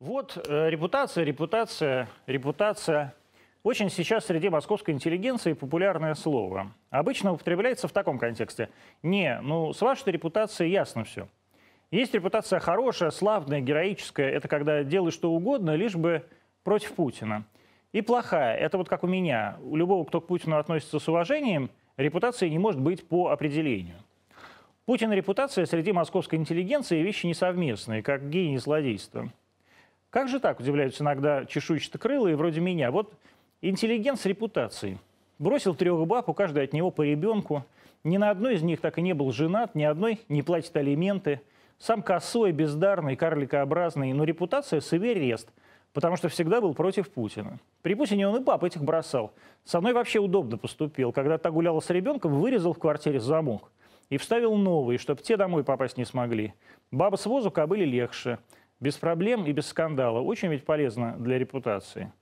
Вот э, репутация, репутация, репутация. Очень сейчас среди московской интеллигенции популярное слово. Обычно употребляется в таком контексте. Не, ну с вашей репутацией ясно все. Есть репутация хорошая, славная, героическая. Это когда делаешь что угодно, лишь бы против Путина. И плохая. Это вот как у меня. У любого, кто к Путину относится с уважением, репутация не может быть по определению. Путин и репутация среди московской интеллигенции вещи несовместные, как гений злодейства. Как же так, удивляются иногда чешуйчатокрылые вроде меня. Вот интеллигент с репутацией. Бросил трех баб, у каждой от него по ребенку. Ни на одной из них так и не был женат, ни одной не платит алименты. Сам косой, бездарный, карликообразный, но репутация с Эверест, потому что всегда был против Путина. При Путине он и баб этих бросал. Со мной вообще удобно поступил. Когда та гуляла с ребенком, вырезал в квартире замок и вставил новый, чтобы те домой попасть не смогли. Баба с возу кобыли легче без проблем и без скандала. Очень ведь полезно для репутации.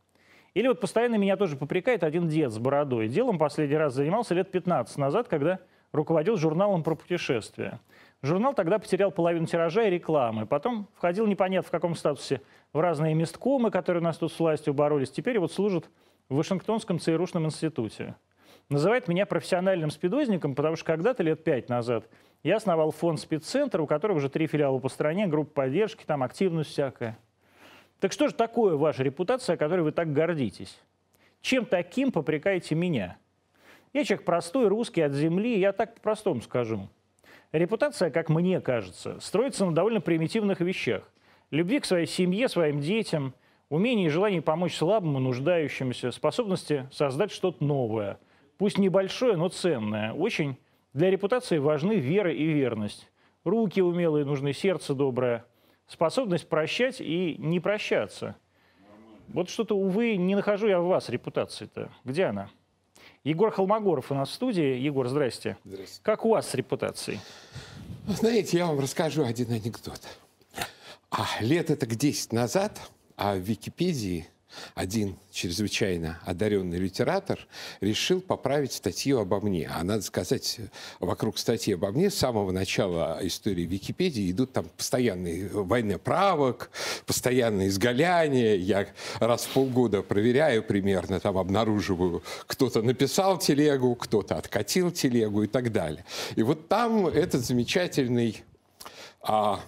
Или вот постоянно меня тоже попрекает один дед с бородой. Делом последний раз занимался лет 15 назад, когда руководил журналом про путешествия. Журнал тогда потерял половину тиража и рекламы. Потом входил непонятно в каком статусе в разные месткомы, которые у нас тут с властью боролись. Теперь вот служит в Вашингтонском ЦРУшном институте. Называет меня профессиональным спидозником, потому что когда-то лет пять назад я основал фонд спеццентр, у которого уже три филиала по стране, группа поддержки, там активность всякая. Так что же такое ваша репутация, которой вы так гордитесь? Чем таким попрекаете меня? Я человек простой, русский, от земли, я так по-простому скажу. Репутация, как мне кажется, строится на довольно примитивных вещах. Любви к своей семье, своим детям, умении и желании помочь слабым и нуждающимся, способности создать что-то новое. Пусть небольшое, но ценное. Очень для репутации важны вера и верность. Руки умелые нужны, сердце доброе, способность прощать и не прощаться. Вот что-то, увы, не нахожу я в вас репутации-то. Где она? Егор Холмогоров у нас в студии. Егор, здрасте. Здрасте. Как у вас с репутацией? Знаете, я вам расскажу один анекдот. А, лет это к 10 назад а в Википедии один чрезвычайно одаренный литератор решил поправить статью обо мне. А надо сказать, вокруг статьи обо мне с самого начала истории Википедии идут там постоянные войны правок, постоянные изгаляния. Я раз в полгода проверяю примерно, там обнаруживаю, кто-то написал телегу, кто-то откатил телегу и так далее. И вот там этот замечательный, а,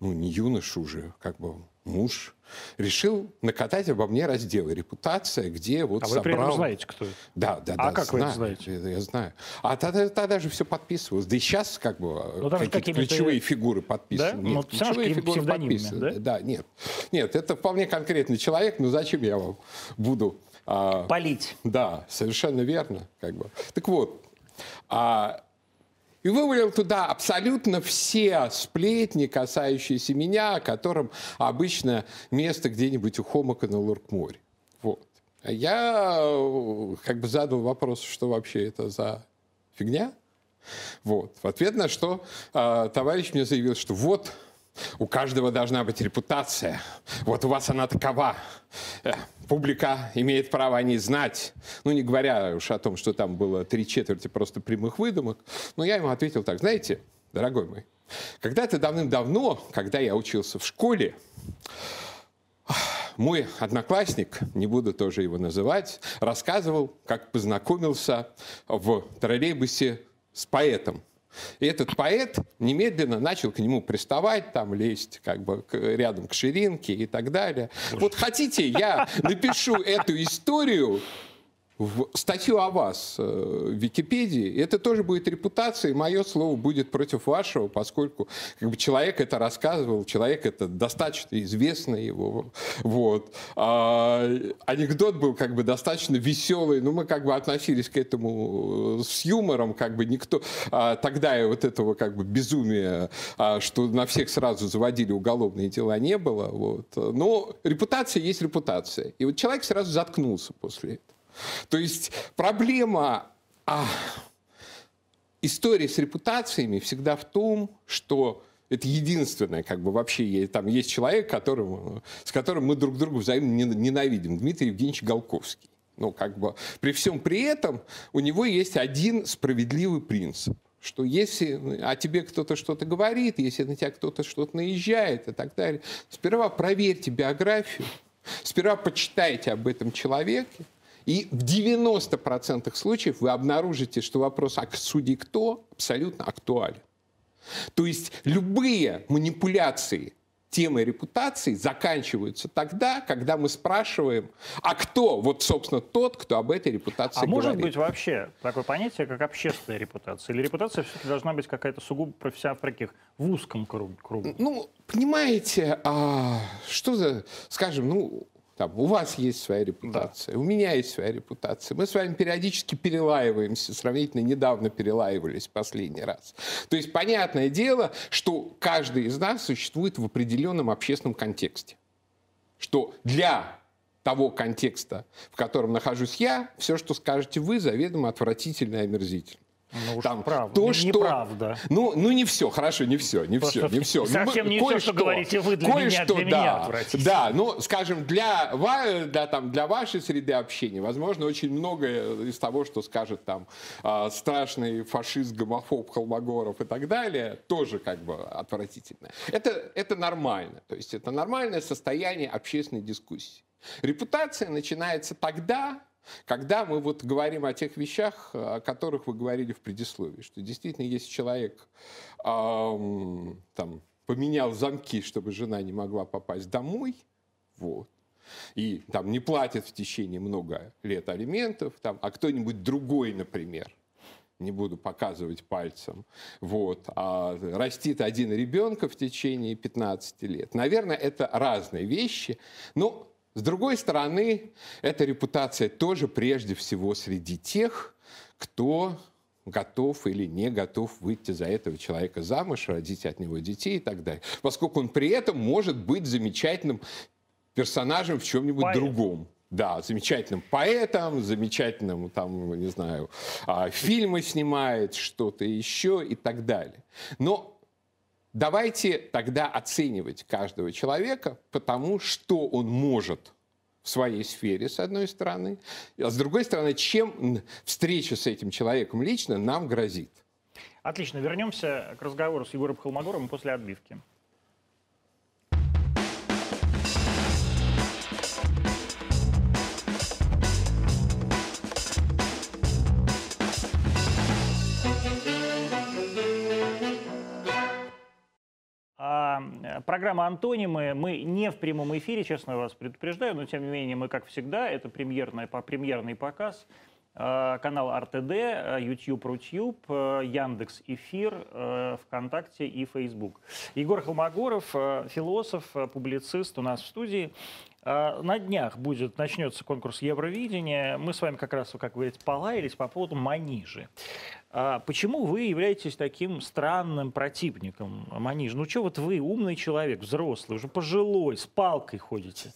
ну не юнош уже, как бы муж, решил накатать обо мне разделы «Репутация», где вот а собрал... вы при знаете, кто это? Да, да, а да. как знаю, вы это знаете? Я, я знаю. А тогда, тогда же все подписывалось. Да и сейчас как бы ну, какие-то ключевые фигуры подписаны. Да? Нет, ну, ключевые фигуры подписаны. Да? да, нет. Нет, это вполне конкретный человек, но зачем я вам буду... А... Полить. Да, совершенно верно. Как бы. Так вот, а, и вывалил туда абсолютно все сплетни, касающиеся меня, которым обычно место где-нибудь у Хомака на Луркморе. Вот. А я э, как бы задал вопрос, что вообще это за фигня. Вот. В ответ на что э, товарищ мне заявил, что вот у каждого должна быть репутация. Вот у вас она такова. Э, публика имеет право о ней знать. Ну, не говоря уж о том, что там было три четверти просто прямых выдумок. Но я ему ответил так. Знаете, дорогой мой, когда-то давным-давно, когда я учился в школе, мой одноклассник, не буду тоже его называть, рассказывал, как познакомился в троллейбусе с поэтом и этот поэт немедленно начал к нему приставать, там лезть как бы к, рядом к ширинке и так далее. Боже. Вот хотите, я напишу эту историю в статью о вас э, в Википедии, это тоже будет репутация, и мое слово будет против вашего, поскольку как бы, человек это рассказывал, человек это достаточно известный его. Вот. А, анекдот был как бы достаточно веселый, но мы как бы относились к этому э, с юмором, как бы никто а, тогда и вот этого как бы безумия, а, что на всех сразу заводили уголовные дела, не было. Вот. Но репутация есть репутация. И вот человек сразу заткнулся после этого. То есть проблема а, истории с репутациями всегда в том, что это единственное, как бы вообще там есть человек, которым, с которым мы друг друга взаимно ненавидим. Дмитрий Евгеньевич Голковский. Ну, как бы при всем при этом у него есть один справедливый принцип. что если о тебе кто-то что-то говорит, если на тебя кто-то что-то наезжает и так далее, сперва проверьте биографию, сперва почитайте об этом человеке, и в 90% случаев вы обнаружите, что вопрос «а судьи кто?» абсолютно актуален. То есть любые манипуляции темой репутации заканчиваются тогда, когда мы спрашиваем, а кто, вот, собственно, тот, кто об этой репутации а говорит. может быть вообще такое понятие, как общественная репутация? Или репутация все-таки должна быть какая-то сугубо профессиональная, таких, в узком кругу? Ну, понимаете, а, что за, скажем, ну, там, у вас есть своя репутация, да. у меня есть своя репутация. Мы с вами периодически перелаиваемся, сравнительно недавно перелаивались последний раз. То есть понятное дело, что каждый из нас существует в определенном общественном контексте. Что для того контекста, в котором нахожусь я, все, что скажете вы, заведомо отвратительно и омерзительно. Ну, там, правда. То, что... Неправда. Ну, ну, не все, хорошо, не все, не все, не все. Совсем ну, не все, что говорите вы для меня, для да, меня Да, ну, скажем, для, для, там, для вашей среды общения, возможно, очень многое из того, что скажет там а, страшный фашист, гомофоб, Холмогоров и так далее, тоже как бы отвратительно. Это, это нормально. То есть это нормальное состояние общественной дискуссии. Репутация начинается тогда, когда мы вот говорим о тех вещах, о которых вы говорили в предисловии, что действительно, если человек эм, там, поменял замки, чтобы жена не могла попасть домой, вот, и там не платит в течение много лет алиментов, там, а кто-нибудь другой, например, не буду показывать пальцем, вот, а растит один ребенка в течение 15 лет. Наверное, это разные вещи, но с другой стороны, эта репутация тоже прежде всего среди тех, кто готов или не готов выйти за этого человека замуж, родить от него детей и так далее. Поскольку он при этом может быть замечательным персонажем в чем-нибудь другом. Да, замечательным поэтом, замечательным, там, не знаю, а, фильмы снимает, что-то еще и так далее. Но Давайте тогда оценивать каждого человека потому, что он может в своей сфере, с одной стороны, а с другой стороны, чем встреча с этим человеком лично нам грозит. Отлично. Вернемся к разговору с Егором Холмогоровым после отбивки. Программа «Антонимы». Мы не в прямом эфире, честно вас предупреждаю, но тем не менее мы, как всегда, это премьерный, премьерный показ. Э, канал РТД, э, YouTube, Рутюб, Яндекс Эфир, ВКонтакте и Facebook. Егор Холмогоров, философ, публицист у нас в студии. На днях будет, начнется конкурс Евровидения. Мы с вами как раз, как вы говорите, полаялись по поводу манижи. Почему вы являетесь таким странным противником Маниж? Ну что вот вы, умный человек, взрослый, уже пожилой, с палкой ходите.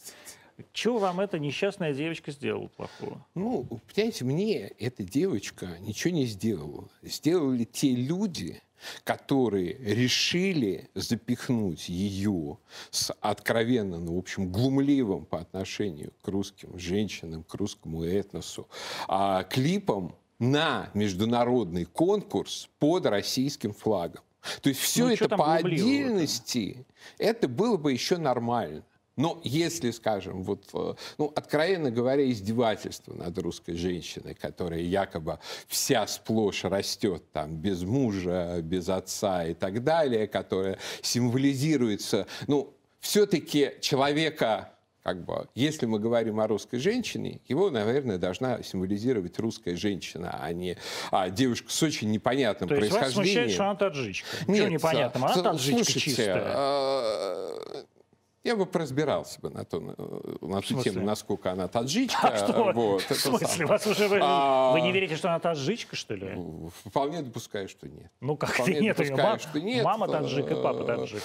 Чего вам эта несчастная девочка сделала плохого? Ну, понимаете, мне эта девочка ничего не сделала. Сделали те люди, которые решили запихнуть ее с откровенно, ну, в общем, глумливым по отношению к русским женщинам, к русскому этносу, а, клипом на международный конкурс под российским флагом. То есть все ну, это по отдельности, это было бы еще нормально. Но если, скажем, вот, э, ну, откровенно говоря, издевательство над русской женщиной, которая якобы вся сплошь растет там без мужа, без отца и так далее, которая символизируется, ну, все-таки человека как бы, если мы говорим о русской женщине, его, наверное, должна символизировать русская женщина, а не а, девушка с очень непонятным То происхождением. Вас смущает, что она таджичка? Нет, Чего непонятно? Она таджичка слушайте, чистая. Я бы разбирался бы на, на ту тему, насколько она таджичка. А что? Вот, в смысле? Вас уже вы, а... вы не верите, что она таджичка, что ли? Вполне допускаю, что нет. Ну как Вполне нет? Допускаю, что нет. Мама таджик и папа таджик.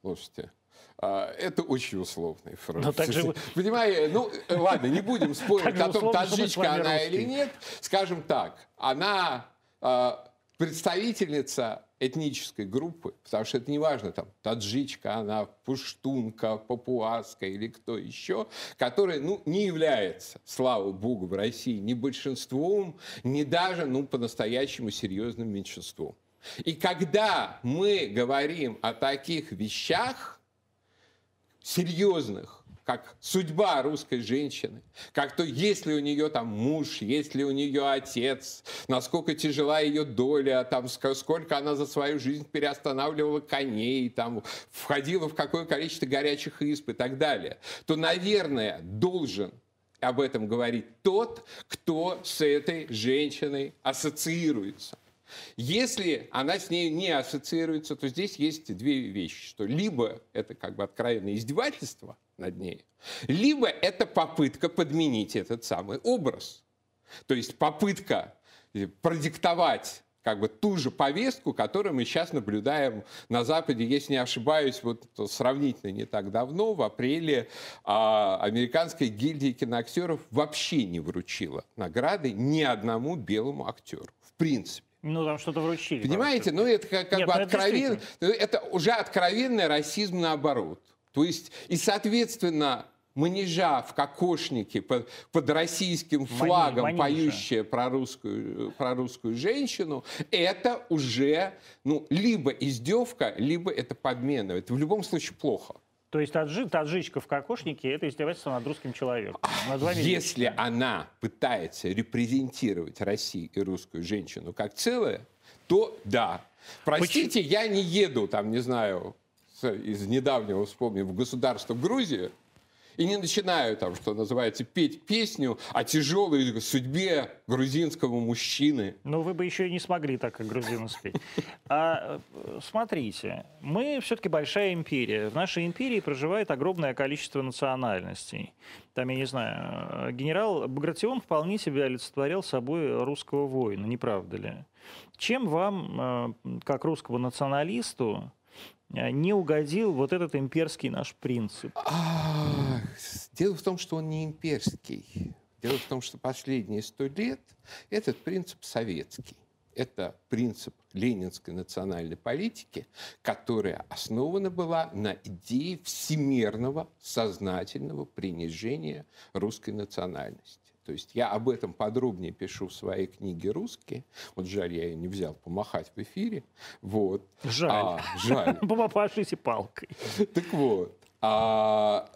Слушайте, а, это очень условный фраз. Ну, так же... Понимаете, ну, ладно, не будем спорить о том, таджичка она или нет. Скажем так, она а, представительница этнической группы, потому что это не важно, там, таджичка, она пуштунка, папуаска или кто еще, которая, ну, не является, слава богу, в России ни большинством, ни даже, ну, по-настоящему серьезным меньшинством. И когда мы говорим о таких вещах серьезных, как судьба русской женщины, как то, есть ли у нее там муж, есть ли у нее отец, насколько тяжела ее доля, там, сколько она за свою жизнь переостанавливала коней, там, входила в какое количество горячих исп и так далее, то, наверное, должен об этом говорить тот, кто с этой женщиной ассоциируется. Если она с ней не ассоциируется, то здесь есть две вещи, что либо это как бы откровенное издевательство – над ней. Либо это попытка подменить этот самый образ. То есть попытка э, продиктовать как бы ту же повестку, которую мы сейчас наблюдаем на Западе. Если не ошибаюсь, вот сравнительно не так давно, в апреле, а, американская гильдия киноактеров вообще не вручила награды ни одному белому актеру. В принципе. Ну, там что-то вручили. Понимаете? Ну, это как, как Нет, бы ну, откровенно... Это, это уже откровенный расизм наоборот. То есть, и, соответственно, манежа в кокошнике под, под российским флагом, Мани, поющая про русскую, про русскую женщину, это уже ну, либо издевка, либо это подмена. Это в любом случае плохо. То есть таджи, таджичка в кокошнике – это издевательство над русским человеком. Над Если она пытается репрезентировать Россию и русскую женщину как целое, то да. Простите, Почему? я не еду, там, не знаю, из недавнего вспомним, в государство Грузия, и не начинаю там, что называется, петь песню о тяжелой судьбе грузинского мужчины. Ну, вы бы еще и не смогли так, как грузины спеть. А, смотрите, мы все-таки большая империя. В нашей империи проживает огромное количество национальностей. Там, я не знаю, генерал Багратион вполне себе олицетворял собой русского воина, не правда ли? Чем вам, э, как русскому националисту, Э, не угодил вот этот имперский наш принцип? А, дело в том, что он не имперский. Дело в том, что последние сто лет этот принцип советский. Это принцип ленинской национальной политики, которая основана была на идее всемирного сознательного принижения русской национальности. То есть я об этом подробнее пишу в своей книге «Русские». Вот жаль, я ее не взял помахать в эфире. Вот. Жаль. А, жаль. Помахайте палкой. Так вот. А,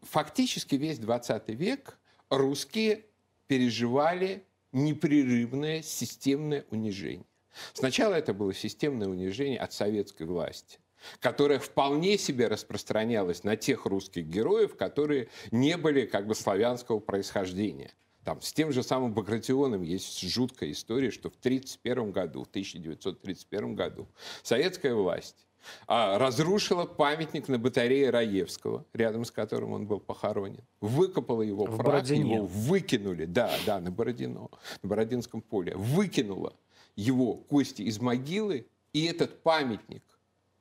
фактически весь 20 век русские переживали непрерывное системное унижение. Сначала это было системное унижение от советской власти которая вполне себе распространялась на тех русских героев, которые не были как бы славянского происхождения. Там, с тем же самым Багратионом есть жуткая история, что в 1931 году, в 1931 году советская власть а, разрушила памятник на батарее Раевского, рядом с которым он был похоронен. Выкопала его в прах, его выкинули, да, да, на Бородино, на Бородинском поле. Выкинула его кости из могилы, и этот памятник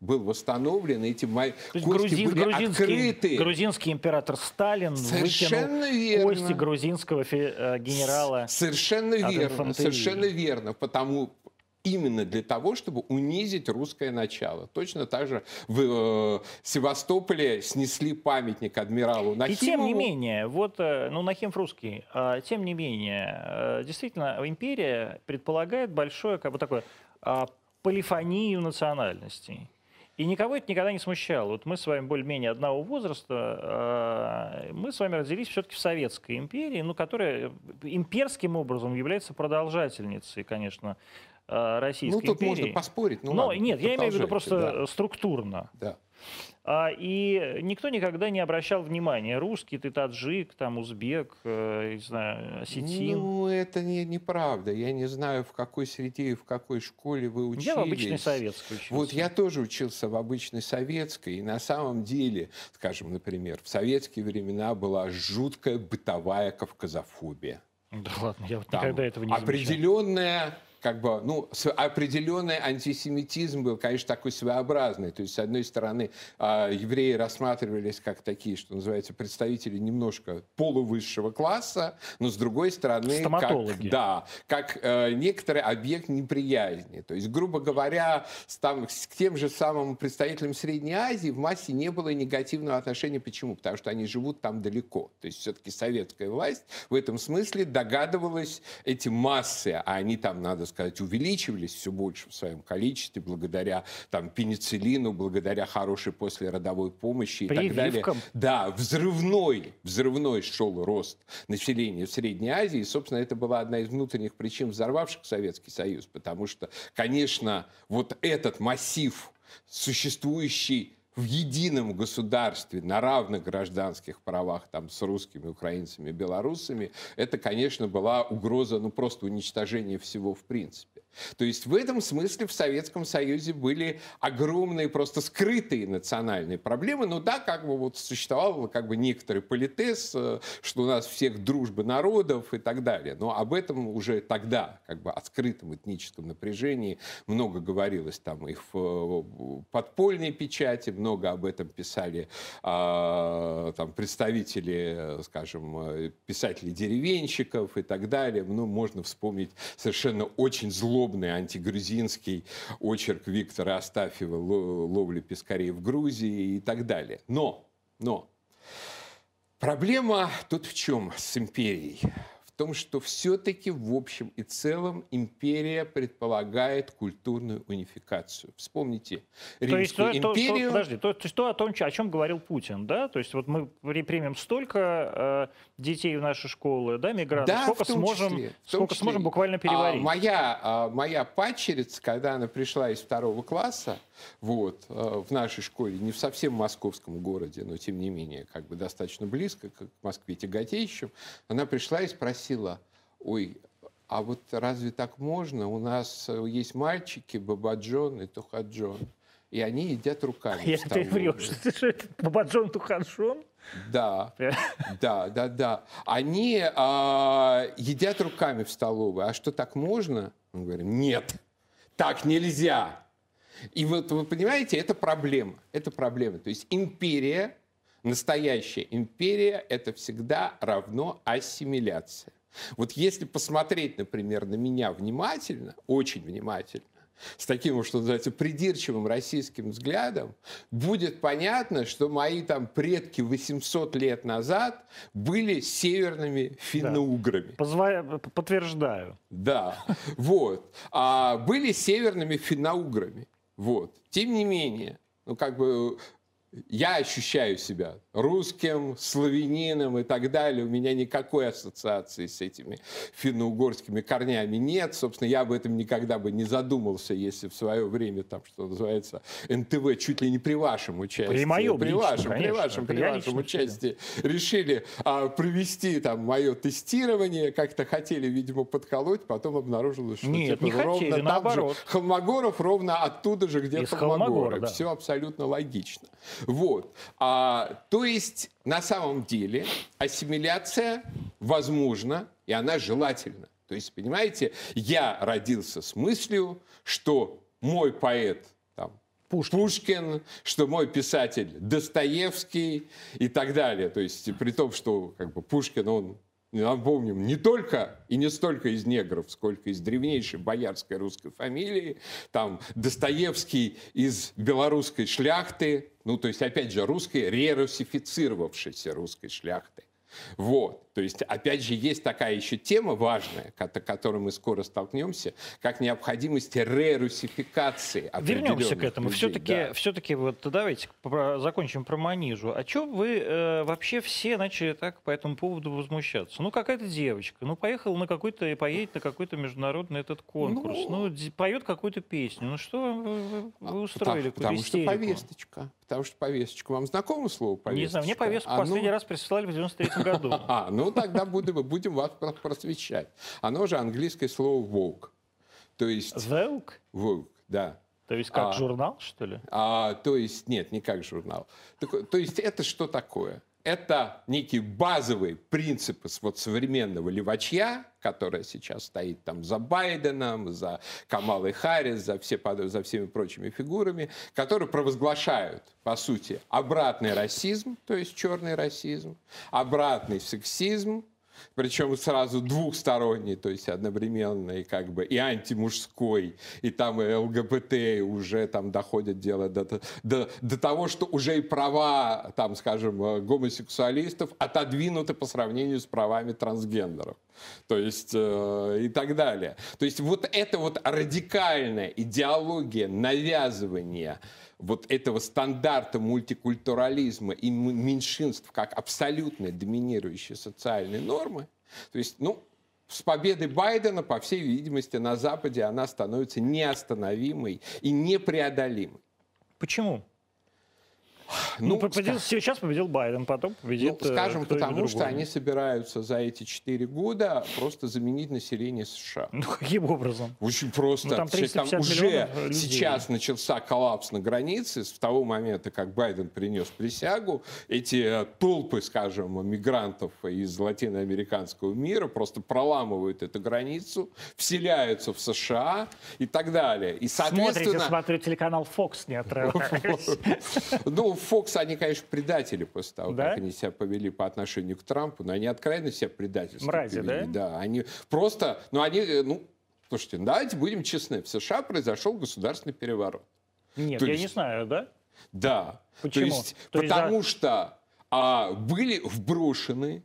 был восстановлен, эти мои кости грузин, были грузинский, открыты. Грузинский император Сталин совершенно выкинул верно. кости грузинского э, генерала. Совершенно верно, совершенно верно, потому именно для того, чтобы унизить русское начало. Точно так же в э, Севастополе снесли памятник адмиралу Нахимову. И тем не менее, вот, э, ну, Нахимов русский, э, тем не менее, э, действительно, империя предполагает большое, как бы такое, э, полифонию национальностей. И никого это никогда не смущало. Вот мы с вами более-менее одного возраста, а, мы с вами родились все-таки в Советской империи, ну, которая имперским образом является продолжательницей, конечно, а, Российской империи. Ну, тут империи. можно поспорить. Ну, Но ладно, нет, я имею в виду просто да. структурно. Да. А, и никто никогда не обращал внимания. Русский, ты таджик, там узбек, э, не знаю, осетин. Ну, это не, неправда. Я не знаю, в какой среде и в какой школе вы учились. Я в обычной советской учился. Вот я тоже учился в обычной советской. И на самом деле, скажем, например, в советские времена была жуткая бытовая кавказофобия. Да ладно, я вот никогда этого не замечал. Определенная как бы, ну, определенный антисемитизм был, конечно, такой своеобразный. То есть, с одной стороны, а, евреи рассматривались как такие, что называется, представители немножко полувысшего класса, но с другой стороны, как, да, как э, некоторый объект неприязни. То есть, грубо говоря, с, там, с тем же самым представителям Средней Азии в массе не было негативного отношения. Почему? Потому что они живут там далеко. То есть, все-таки советская власть в этом смысле догадывалась эти массы, а они там, надо сказать, увеличивались все больше в своем количестве благодаря там, пенициллину, благодаря хорошей послеродовой помощи и Прививкам. так далее. Да, взрывной, взрывной шел рост населения в Средней Азии. И, собственно, это была одна из внутренних причин, взорвавших Советский Союз. Потому что, конечно, вот этот массив, существующий в едином государстве на равных гражданских правах там, с русскими, украинцами, белорусами, это, конечно, была угроза ну, просто уничтожения всего в принципе. То есть в этом смысле в Советском Союзе были огромные просто скрытые национальные проблемы. Ну да, как бы вот существовал как бы некоторый политез, э, что у нас всех дружба народов и так далее. Но об этом уже тогда, как бы о скрытом этническом напряжении много говорилось там и в подпольной печати, много об этом писали а, там представители, скажем, писателей деревенщиков и так далее. Ну, можно вспомнить совершенно очень зло злобный антигрузинский очерк Виктора Астафьева «Ловля пескарей в Грузии» и так далее. Но, но, проблема тут в чем с империей? Том, что все-таки в общем и целом империя предполагает культурную унификацию. Вспомните Римскую то есть, империю. То, подожди, то, то есть то, о том, о чем говорил Путин, да? То есть вот мы примем столько э, детей в наши школы, да, мигрантов, да, сколько, сможем, числе, сколько числе. сможем буквально переварить. А, моя, а, моя падчерица, когда она пришла из второго класса, вот, э, в нашей школе, не в совсем московском городе, но тем не менее, как бы достаточно близко к Москве тяготеющим, она пришла и спросила, спросила, ой, а вот разве так можно? У нас э, есть мальчики, Бабаджон и Тухаджон. И они едят руками. Я ты врешь. Бабаджон, Тухаджон? Да, да, да, да. Они а, едят руками в столовой. А что, так можно? Мы говорим, нет, так нельзя. И вот вы понимаете, это проблема. Это проблема. То есть империя, настоящая империя, это всегда равно ассимиляция. Вот если посмотреть, например, на меня внимательно, очень внимательно, с таким, что называется, придирчивым российским взглядом, будет понятно, что мои там предки 800 лет назад были северными финно-уграми. Да. Подтверждаю. Да, вот. А были северными финно-уграми. Вот. Тем не менее, ну, как бы я ощущаю себя русским, славянином и так далее. У меня никакой ассоциации с этими финно-угорскими корнями нет. Собственно, я об этом никогда бы не задумался, если в свое время, там, что называется, НТВ чуть ли не при вашем участии. При моем При лично, вашем, конечно, при вашем, при вашем участии. Решили а, провести там мое тестирование, как-то хотели, видимо, подколоть, потом обнаружилось, что Нет, типа, не ровно хотели, там наоборот. же Холмогоров ровно оттуда же, где Холмогоров. Да. Все абсолютно логично. Вот. А, то есть, на самом деле, ассимиляция возможна, и она желательна. То есть, понимаете, я родился с мыслью, что мой поэт там, Пушкин. Пушкин, что мой писатель Достоевский и так далее. То есть, при том, что как бы, Пушкин, он напомним, не только и не столько из негров, сколько из древнейшей боярской русской фамилии, там Достоевский из белорусской шляхты, ну, то есть, опять же, русской, рерусифицировавшейся русской шляхты. Вот. То есть, опять же, есть такая еще тема важная, к которой мы скоро столкнемся, как необходимость рерусификации Вернемся к этому. Все-таки, да. все-таки вот давайте закончим про Манижу. А что вы э, вообще все начали так по этому поводу возмущаться? Ну, какая-то девочка, ну, поехала на какой-то, и поедет на какой-то международный этот конкурс, ну, ну поет какую-то песню. Ну, что вы, вы а, устроили? Потому, потому что повесточка. Потому что повесточка. Вам знакомо слово повесточка? Не знаю, мне повестку а последний ну... раз прислали в 93 году. А, ну тогда будем, будем вас просвещать. Оно же английское слово «woke». То есть... Woke? Woke, да. То есть как а, журнал, что ли? А, то есть, нет, не как журнал. Так, то есть это что такое? Это некие базовые принципы вот современного левачья, которая сейчас стоит там за Байденом, за Камалой Харрис, за, все, за всеми прочими фигурами, которые провозглашают, по сути, обратный расизм, то есть черный расизм, обратный сексизм, причем сразу двухсторонний, то есть одновременно и как бы и антимужской, и там и ЛГБТ уже там доходит дело до, до, до того, что уже и права, там, скажем, э, гомосексуалистов отодвинуты по сравнению с правами трансгендеров. То есть э, и так далее. То есть вот эта вот радикальная идеология навязывания вот этого стандарта мультикультурализма и меньшинств как абсолютно доминирующие социальные нормы, то есть, ну, с победой Байдена, по всей видимости, на Западе она становится неостановимой и непреодолимой. Почему? Ну, ну победил, скаж... сейчас победил Байден, потом победит Ну, скажем, потому что они собираются за эти четыре года просто заменить население США. Ну, каким образом? Очень просто. Ну, там, там уже сейчас начался коллапс на границе. С того момента, как Байден принес присягу, эти толпы, скажем, мигрантов из латиноамериканского мира просто проламывают эту границу, вселяются в США и так далее. И, соответственно... Смотрите, смотрю телеканал Fox, не отрываясь. Ну, Фокс, они, конечно, предатели после того, да? как они себя повели по отношению к Трампу, но они откровенно себя предательством Мрази, повели. да? Да, они просто, ну, они, э, ну, слушайте, давайте будем честны, в США произошел государственный переворот. Нет, То я есть, не знаю, да? Да. Почему? То есть, То потому есть, что а, были вброшены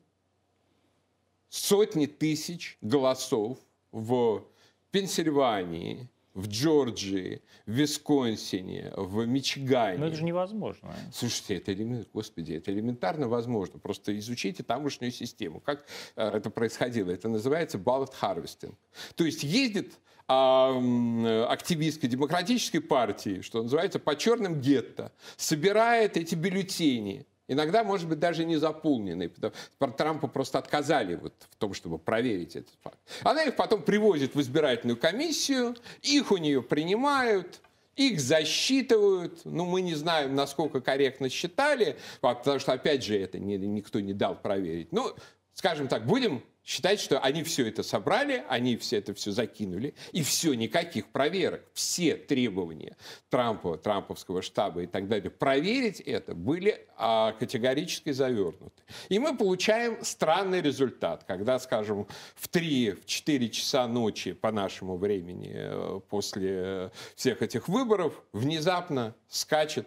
сотни тысяч голосов в Пенсильвании, в Джорджии, в Висконсине, в Мичигане. Но это же невозможно. Слушайте, это, господи, это элементарно возможно. Просто изучите тамошнюю систему. Как э, это происходило? Это называется ballot harvesting. То есть ездит активистской демократической партии, что называется, по черным гетто, собирает эти бюллетени, Иногда, может быть, даже не заполненные. Трампу просто отказали вот в том, чтобы проверить этот факт. Она их потом привозит в избирательную комиссию, их у нее принимают, их засчитывают. Ну, мы не знаем, насколько корректно считали, потому что, опять же, это никто не дал проверить. Ну, скажем так, будем считать, что они все это собрали, они все это все закинули, и все, никаких проверок, все требования Трампа, Трамповского штаба и так далее, проверить это были а, категорически завернуты. И мы получаем странный результат, когда, скажем, в 3-4 часа ночи по нашему времени э, после всех этих выборов внезапно скачет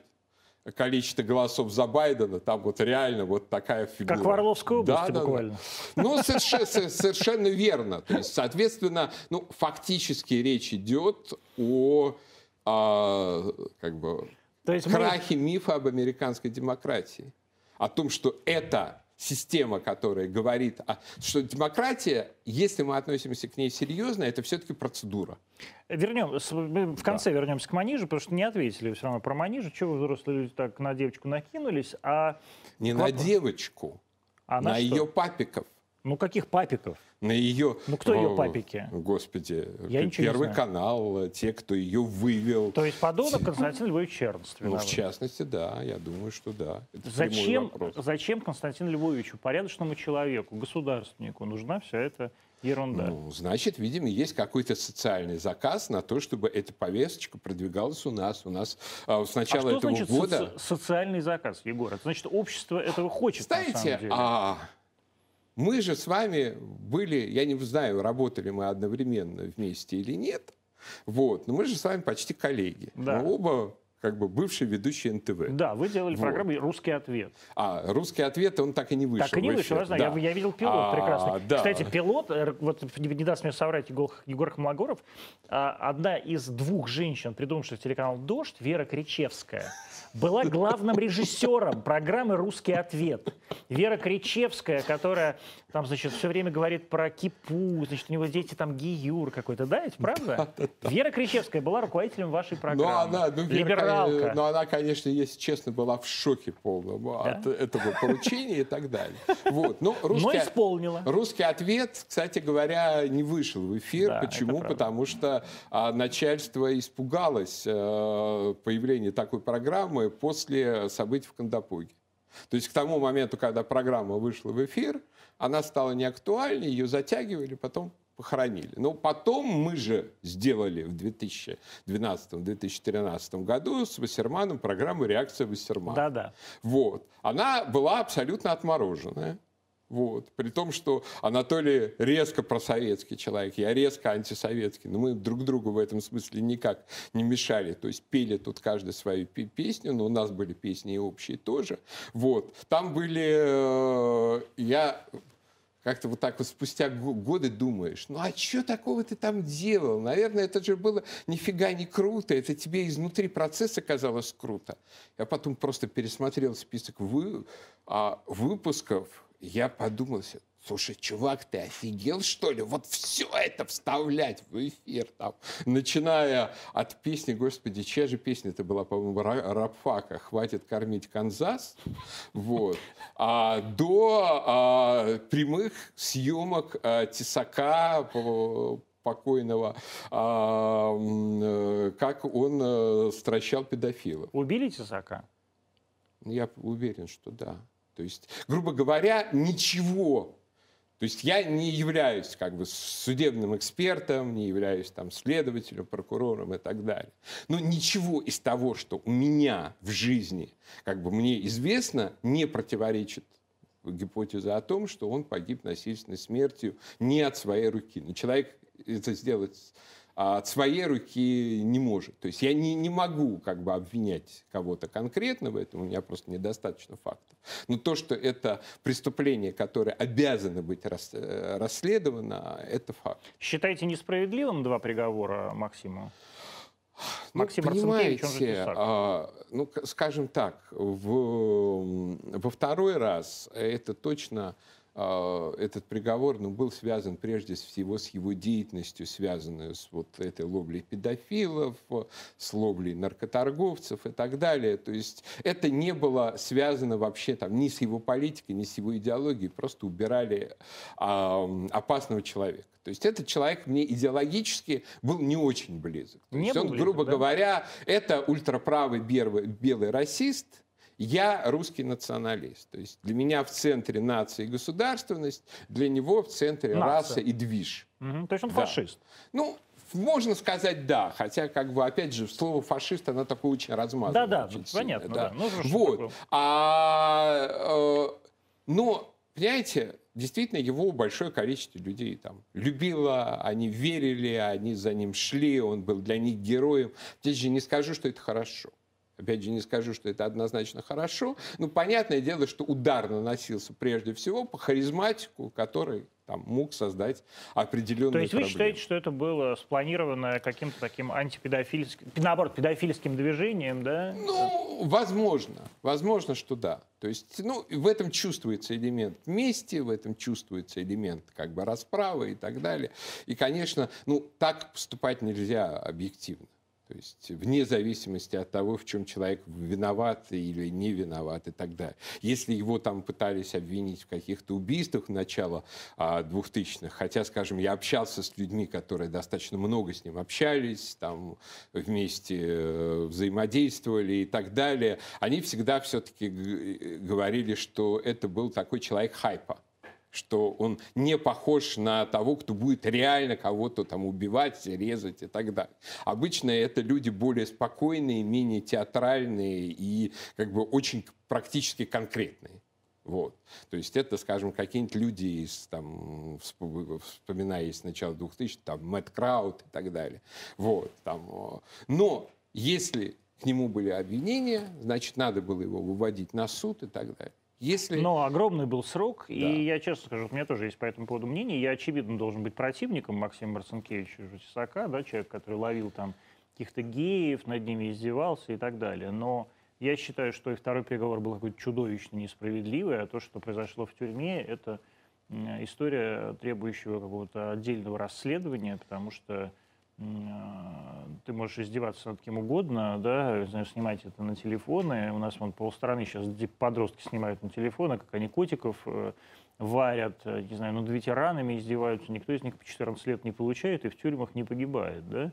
количество голосов за Байдена, там вот реально вот такая фигура. Как в Орловской области да, буквально. Да, да. Ну, совершенно, совершенно верно. То есть, соответственно, ну, фактически речь идет о, о как бы, То есть крахе мы... мифа об американской демократии. О том, что это система, которая говорит, что демократия, если мы относимся к ней серьезно, это все-таки процедура. Вернем, в конце да. вернемся к Манижу, потому что не ответили все равно про Манижа. Чего вы, взрослые люди, так на девочку накинулись? А... Не на девочку, а на, на ее папиков. Ну, каких папиков? На ее... Ну, кто ее папики? Господи, Я Первый канал, те, кто ее вывел. То есть подонок Константин Львович Чернцев Ну, в частности, да, я думаю, что да. Это зачем, зачем Константину Львовичу, порядочному человеку, государственнику, нужна вся эта ерунда? Ну, значит, видимо, есть какой-то социальный заказ на то, чтобы эта повесточка продвигалась у нас. У нас а, с начала а этого значит года... Соци- социальный заказ, Егор? Это значит, общество этого хочет, Знаете, на самом деле. А мы же с вами были, я не знаю, работали мы одновременно вместе или нет, вот, но мы же с вами почти коллеги. Да. Мы оба как бы бывший ведущий НТВ. Да, вы делали вот. программу «Русский ответ». А, «Русский ответ», он так и не вышел Так и не вышел, я знаю. Да. Я, я видел пилот а, прекрасный. Да. Кстати, пилот, э, вот не даст мне соврать Егор, Егор Хмагоров, а, одна из двух женщин, придумавших телеканал «Дождь», Вера Кричевская – была главным режиссером программы «Русский ответ». Вера Кричевская, которая там, значит, все время говорит про кипу, значит, у него дети там гиюр какой-то, да, это правда? Вера Кричевская была руководителем вашей ну, программы. Ну, она, ну, Либералка. Но ну, она, конечно, если честно, была в шоке полном да? от этого поручения и так далее. Вот. Ну, русский, Но исполнила. Русский ответ, кстати говоря, не вышел в эфир. Да, Почему? Потому что а, начальство испугалось а, появления такой программы после событий в Кандапуге. То есть к тому моменту, когда программа вышла в эфир, она стала неактуальной, ее затягивали, потом похоронили. Но потом мы же сделали в 2012-2013 году с Вассерманом программу «Реакция Вассермана». Да-да. Вот. Она была абсолютно отмороженная. Вот. При том, что Анатолий резко просоветский человек, я резко антисоветский. Но мы друг другу в этом смысле никак не мешали. То есть пели тут каждый свою песню, но у нас были песни и общие тоже. Вот. Там были... Э, я как-то вот так вот спустя годы думаешь, ну а что такого ты там делал? Наверное, это же было нифига не круто, это тебе изнутри процесса казалось круто. Я потом просто пересмотрел список вы, а, выпусков, я подумал, Слушай, чувак, ты офигел, что ли? Вот все это вставлять в эфир. Там, начиная от песни, господи, чья же песня это была, по-моему, Рапфака «Хватит кормить Канзас», вот, а, до а, прямых съемок а, Тесака, покойного, а, э, как он а, стращал педофилов. Убили Тесака? Я уверен, что да. То есть, грубо говоря, ничего то есть я не являюсь как бы судебным экспертом, не являюсь там следователем, прокурором и так далее. Но ничего из того, что у меня в жизни как бы мне известно, не противоречит гипотезе о том, что он погиб насильственной смертью не от своей руки. Но человек это сделать от своей руки не может. То есть я не, не могу как бы обвинять кого-то конкретно в этом, у меня просто недостаточно фактов. Но то, что это преступление, которое обязано быть рас, э, расследовано, это факт. Считаете несправедливым два приговора Максиму? Ну, Максим понимаете, а, ну, скажем так, в, во второй раз это точно а, этот приговор ну, был связан прежде всего с его деятельностью, связанную с вот этой ловлей педофилов, с ловлей наркоторговцев и так далее. То есть это не было связано вообще там, ни с его политикой, ни с его идеологией, просто убирали а, опасного человека. То есть этот человек мне идеологически был не очень близок. То не есть он, близок, грубо да? говоря, это ультраправый белый, белый расист, я русский националист. То есть для меня в центре нация и государственность, для него в центре Нация. раса и движ. Угу. То есть он да. фашист? Ну, можно сказать да, хотя, как бы, опять же, слово фашист, оно такое очень размазанное. Да, да, понятно, да. да. Ну, вот. А, э, но, понимаете, действительно его большое количество людей там любило, они верили, они за ним шли, он был для них героем. Здесь же не скажу, что это хорошо. Опять же, не скажу, что это однозначно хорошо. Но понятное дело, что удар наносился прежде всего по харизматику, который там, мог создать определенные То есть проблемы. вы считаете, что это было спланировано каким-то таким антипедофильским, наоборот, педофильским движением, да? Ну, возможно. Возможно, что да. То есть, ну, в этом чувствуется элемент мести, в этом чувствуется элемент как бы расправы и так далее. И, конечно, ну, так поступать нельзя объективно. То есть вне зависимости от того, в чем человек виноват или не виноват и так далее. Если его там пытались обвинить в каких-то убийствах начала а, 2000-х, хотя, скажем, я общался с людьми, которые достаточно много с ним общались, там вместе э, взаимодействовали и так далее, они всегда все-таки говорили, что это был такой человек хайпа что он не похож на того, кто будет реально кого-то там убивать, резать и так далее. Обычно это люди более спокойные, менее театральные и как бы очень практически конкретные. Вот. То есть это, скажем, какие-нибудь люди из, там, вспоминая из начала 2000 там, Мэтт Краут и так далее. Вот, там. Но если к нему были обвинения, значит, надо было его выводить на суд и так далее. Если... Но огромный был срок, да. и я честно скажу, у меня тоже есть по этому поводу мнение. Я, очевидно, должен быть противником Максима Марцинкевича Тесака, да, человек, который ловил там каких-то геев, над ними издевался и так далее. Но я считаю, что и второй приговор был какой-то чудовищно несправедливый, а то, что произошло в тюрьме, это история, требующая какого-то отдельного расследования, потому что ты можешь издеваться над кем угодно, да, знаю, снимать это на телефоны. У нас вон полстраны сейчас подростки снимают на телефоны, как они котиков э, варят, э, не знаю, над ветеранами издеваются. Никто из них по 14 лет не получает и в тюрьмах не погибает, да.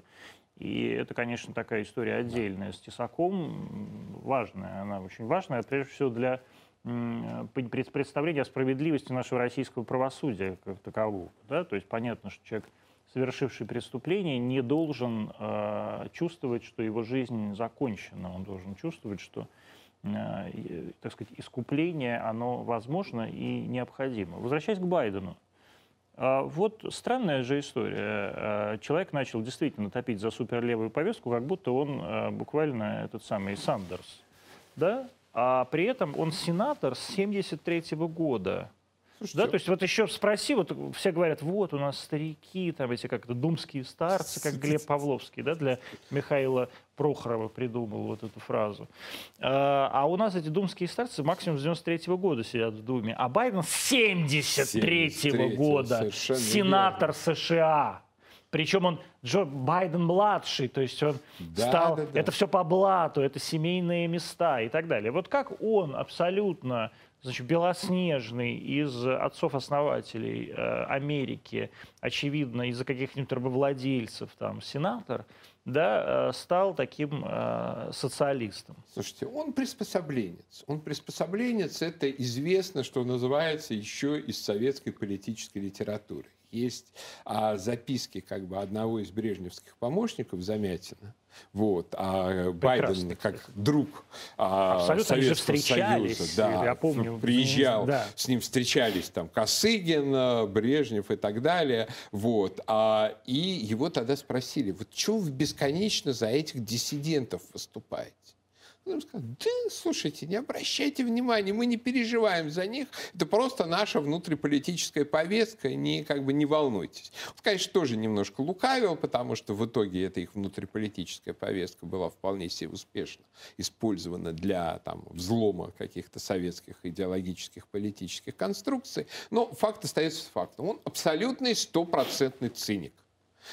И это, конечно, такая история отдельная с Тесаком, важная, она очень важная, прежде всего для представление о справедливости нашего российского правосудия как такового. Да? То есть понятно, что человек, совершивший преступление, не должен э, чувствовать, что его жизнь закончена. Он должен чувствовать, что э, так сказать, искупление, оно возможно и необходимо. Возвращаясь к Байдену, а вот странная же история. А, человек начал действительно топить за суперлевую повестку, как будто он а, буквально этот самый Сандерс. Да? А при этом он сенатор с 73 -го года. Слушайте, да, то есть вот еще спроси, вот все говорят, вот у нас старики, там эти как-то думские старцы, как Глеб Павловский, да, для Михаила Прохорова придумал вот эту фразу. А, а у нас эти думские старцы максимум с 93 -го года сидят в Думе, а Байден с 73 -го года, сенатор. США. Причем он Джо Байден младший, то есть он да, стал, да, да. это все по блату, это семейные места и так далее. Вот как он абсолютно значит, Белоснежный из отцов-основателей э, Америки, очевидно, из-за каких-нибудь рабовладельцев, там, сенатор, да, э, стал таким э, социалистом. Слушайте, он приспособленец. Он приспособленец, это известно, что называется еще из советской политической литературы. Есть а, записки как бы одного из брежневских помощников Замятина, вот, а Прекрасно, Байден как друг а, Советского Союза, да, я помню, приезжал, да. с ним встречались там Косыгин, Брежнев и так далее, вот, а, и его тогда спросили, вот что вы бесконечно за этих диссидентов выступаете? Он сказал, да, слушайте, не обращайте внимания, мы не переживаем за них, это просто наша внутриполитическая повестка, не, как бы не волнуйтесь. Он, конечно, тоже немножко лукавил, потому что в итоге эта их внутриполитическая повестка была вполне себе успешно использована для там, взлома каких-то советских идеологических политических конструкций, но факт остается фактом. Он абсолютный стопроцентный циник.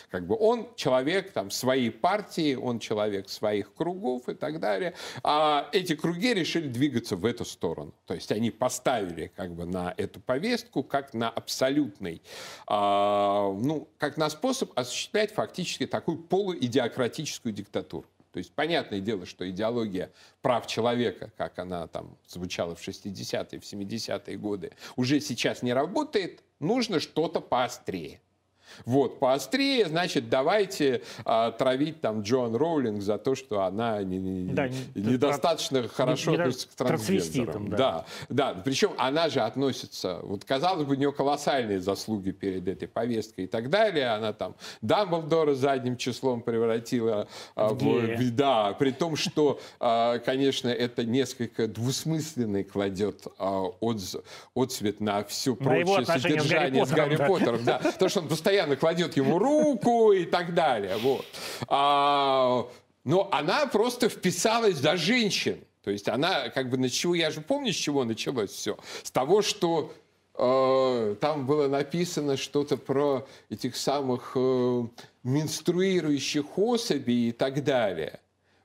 Как бы он человек там, своей партии, он человек своих кругов и так далее. А эти круги решили двигаться в эту сторону. То есть они поставили как бы на эту повестку как на абсолютный, а, ну, как на способ осуществлять фактически такую полуидеократическую диктатуру. То есть понятное дело, что идеология прав человека, как она там звучала в 60-е, в 70-е годы, уже сейчас не работает, нужно что-то поострее. Вот, поострее, значит, давайте а, травить там Джоан Роулинг за то, что она не, не, да, недостаточно не, хорошо не, относится к трансгендерам. Да. да, да. Причем она же относится, вот казалось бы, у нее колоссальные заслуги перед этой повесткой и так далее. Она там Дамблдора задним числом превратила а, в, в да, при том, что, а, конечно, это несколько двусмысленный кладет а, от, отцвет на все прочее содержание с Гарри Поттером. Да, то, что он постоянно постоянно кладет ему руку и так далее. Вот. А, но она просто вписалась за женщин. То есть она как бы на чего, я же помню, с чего началось все. С того, что э, там было написано что-то про этих самых э, менструирующих особей и так далее.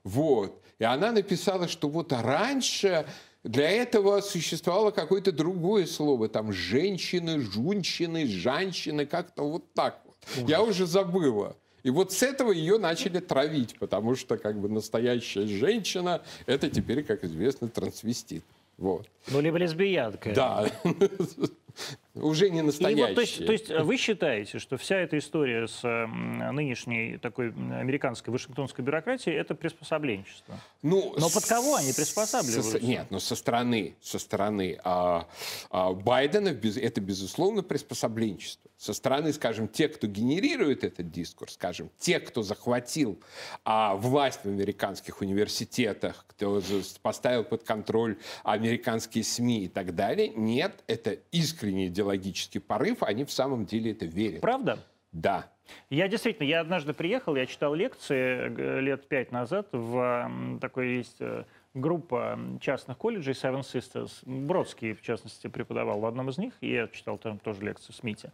Вот. И она написала, что вот раньше для этого существовало какое-то другое слово, там женщины, жунщины, жанщины, как-то вот так вот. Ужас. Я уже забыла. И вот с этого ее начали травить, потому что как бы настоящая женщина – это теперь, как известно, трансвестит. Вот. Ну, либо лесбиянка. Да. уже не настоящие. вот, то, есть, то есть вы считаете, что вся эта история с нынешней такой американской вашингтонской бюрократией это приспособленчество? Ну, но под кого они приспосабливаются? Со, нет, но со стороны, со стороны а, а, Байдена это безусловно приспособленчество. Со стороны, скажем, те, кто генерирует этот дискурс, скажем, те, кто захватил а, власть в американских университетах, кто поставил под контроль американские СМИ и так далее, нет, это искренне идеологический порыв, они в самом деле это верят. Правда? Да. Я действительно, я однажды приехал, я читал лекции э, лет пять назад в такой есть э, группа частных колледжей Seven Sisters. Бродский, в частности, преподавал в одном из них, и я читал там тоже лекцию с Мити.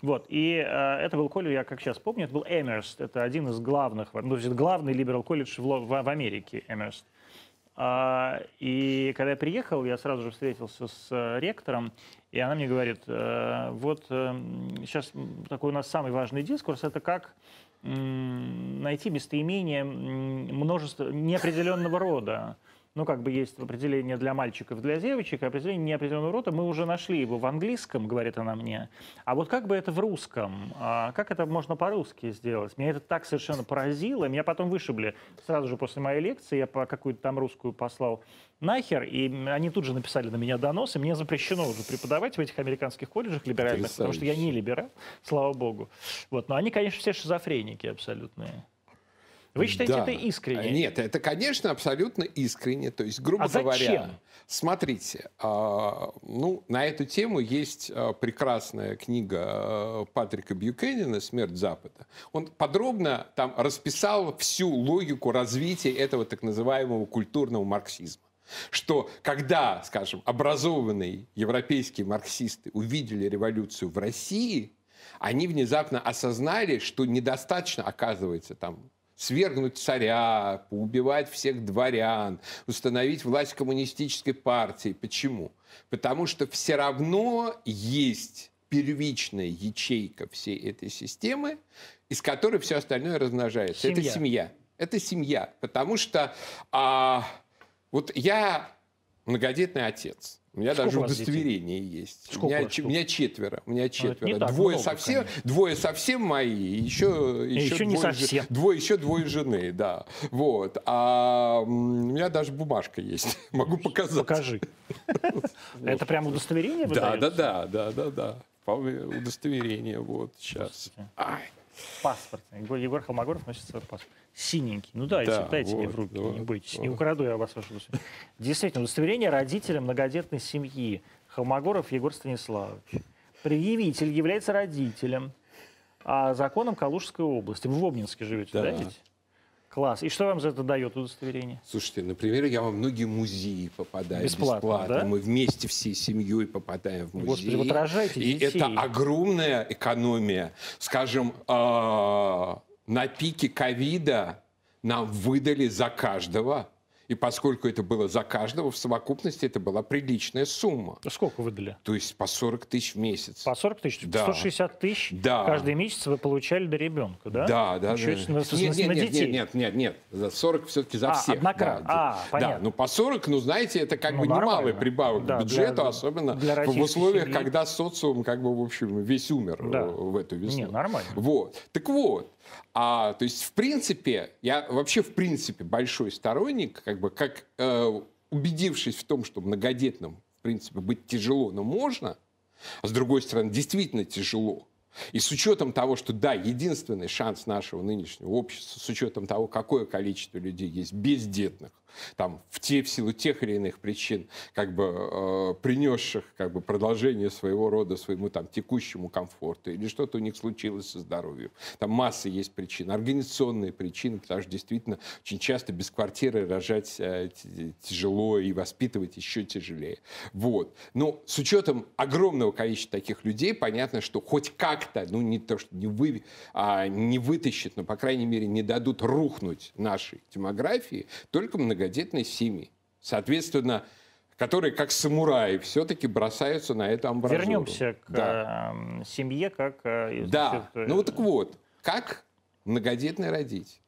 Вот. И э, это был колледж, я как сейчас помню, это был Эмерст. Это один из главных, ну, главный либерал колледж в, в, в Америке, Эмерст. А, и когда я приехал, я сразу же встретился с э, ректором, и она мне говорит, э, вот сейчас э, такой у нас самый важный дискурс, это как найти местоимение множества неопределенного рода. Ну, как бы есть определение для мальчиков, для девочек, определение неопределенного рода. Мы уже нашли его в английском, говорит она мне. А вот как бы это в русском? А как это можно по-русски сделать? Меня это так совершенно поразило. Меня потом вышибли сразу же после моей лекции. Я по какую-то там русскую послал нахер, и они тут же написали на меня донос, и мне запрещено уже преподавать в этих американских колледжах либеральных, потому что я не либерал, слава богу. Вот. Но они, конечно, все шизофреники абсолютные. Вы считаете да. это искренне? Нет, это, конечно, абсолютно искренне. То есть, грубо а говоря, зачем? смотрите, э, ну, на эту тему есть э, прекрасная книга э, Патрика Бьюкенина «Смерть Запада». Он подробно там расписал всю логику развития этого так называемого культурного марксизма что когда, скажем, образованные европейские марксисты увидели революцию в России, они внезапно осознали, что недостаточно, оказывается, там свергнуть царя, поубивать всех дворян, установить власть коммунистической партии. Почему? Потому что все равно есть первичная ячейка всей этой системы, из которой все остальное размножается. Семья. Это семья. Это семья. Потому что а, вот я многодетный отец. У меня Сколько даже удостоверение есть. у меня, у меня четверо. У меня четверо. так двое, много, совсем, двое совсем мои, еще, еще, еще не двое, совсем. Двое, еще двое жены, да. Вот. А у меня даже бумажка есть. Могу показать. Покажи. Это прям удостоверение Да, да, да, да, да, да. Удостоверение. Вот сейчас. Ай. Паспорт. Егор Холмогоров носит свой паспорт. Синенький. Ну дайте, Да, дайте мне вот, в руки, вот, не бойтесь. Не вот. украду я вас удостоверение. Действительно, удостоверение родителя многодетной семьи. Холмогоров Егор Станиславович. Предъявитель является родителем. А законом Калужской области. Вы в Обнинске живете, да, Да. ведь? Класс. И что вам за это дает удостоверение? Слушайте, например, я во многие музеи попадаю Бесплатно, бесплатно. да? Мы вместе всей семьей попадаем в музей. Господи, вот рожайте И детей. это огромная экономия. Скажем, а, на пике ковида нам выдали за каждого. И поскольку это было за каждого, в совокупности это была приличная сумма. Сколько выдали? То есть по 40 тысяч в месяц. По 40 тысяч? Да. 160 тысяч Да. каждый месяц вы получали до ребенка, да? Да, да, Ничего да. на- Нет, нет, на нет, детей. нет, нет, нет, нет. За 40 все-таки за А, всех. однократно. Да, А, да, понятно. ну по 40, ну знаете, это как Ну, бы нормально. немалый прибавок Да, к бюджету, для- особенно для в условиях, семьи. когда социум как бы в общем весь умер Да. э, в эту весну. Не, нормально. Вот. Так вот, а, то есть в принципе, я вообще в принципе большой сторонник, как бы как э, убедившись в том, что многодетным в принципе быть тяжело, но можно, а с другой стороны действительно тяжело. И с учетом того, что да, единственный шанс нашего нынешнего общества, с учетом того, какое количество людей есть бездетных, там, в, те, в силу тех или иных причин, как бы э, принесших как бы, продолжение своего рода своему там, текущему комфорту, или что-то у них случилось со здоровьем. Там масса есть причин, организационные причины, потому что действительно очень часто без квартиры рожать э, тяжело и воспитывать еще тяжелее. Вот. Но с учетом огромного количества таких людей, понятно, что хоть как-то, ну не то, что не, вы, а, не вытащит, но, по крайней мере, не дадут рухнуть нашей демографии только многодетные семьи. Соответственно, которые, как самураи, все-таки бросаются на эту амбразуру. Вернемся к Да. э, семье, как... э, Да, э, ну вот так вот, как многодетный родитель?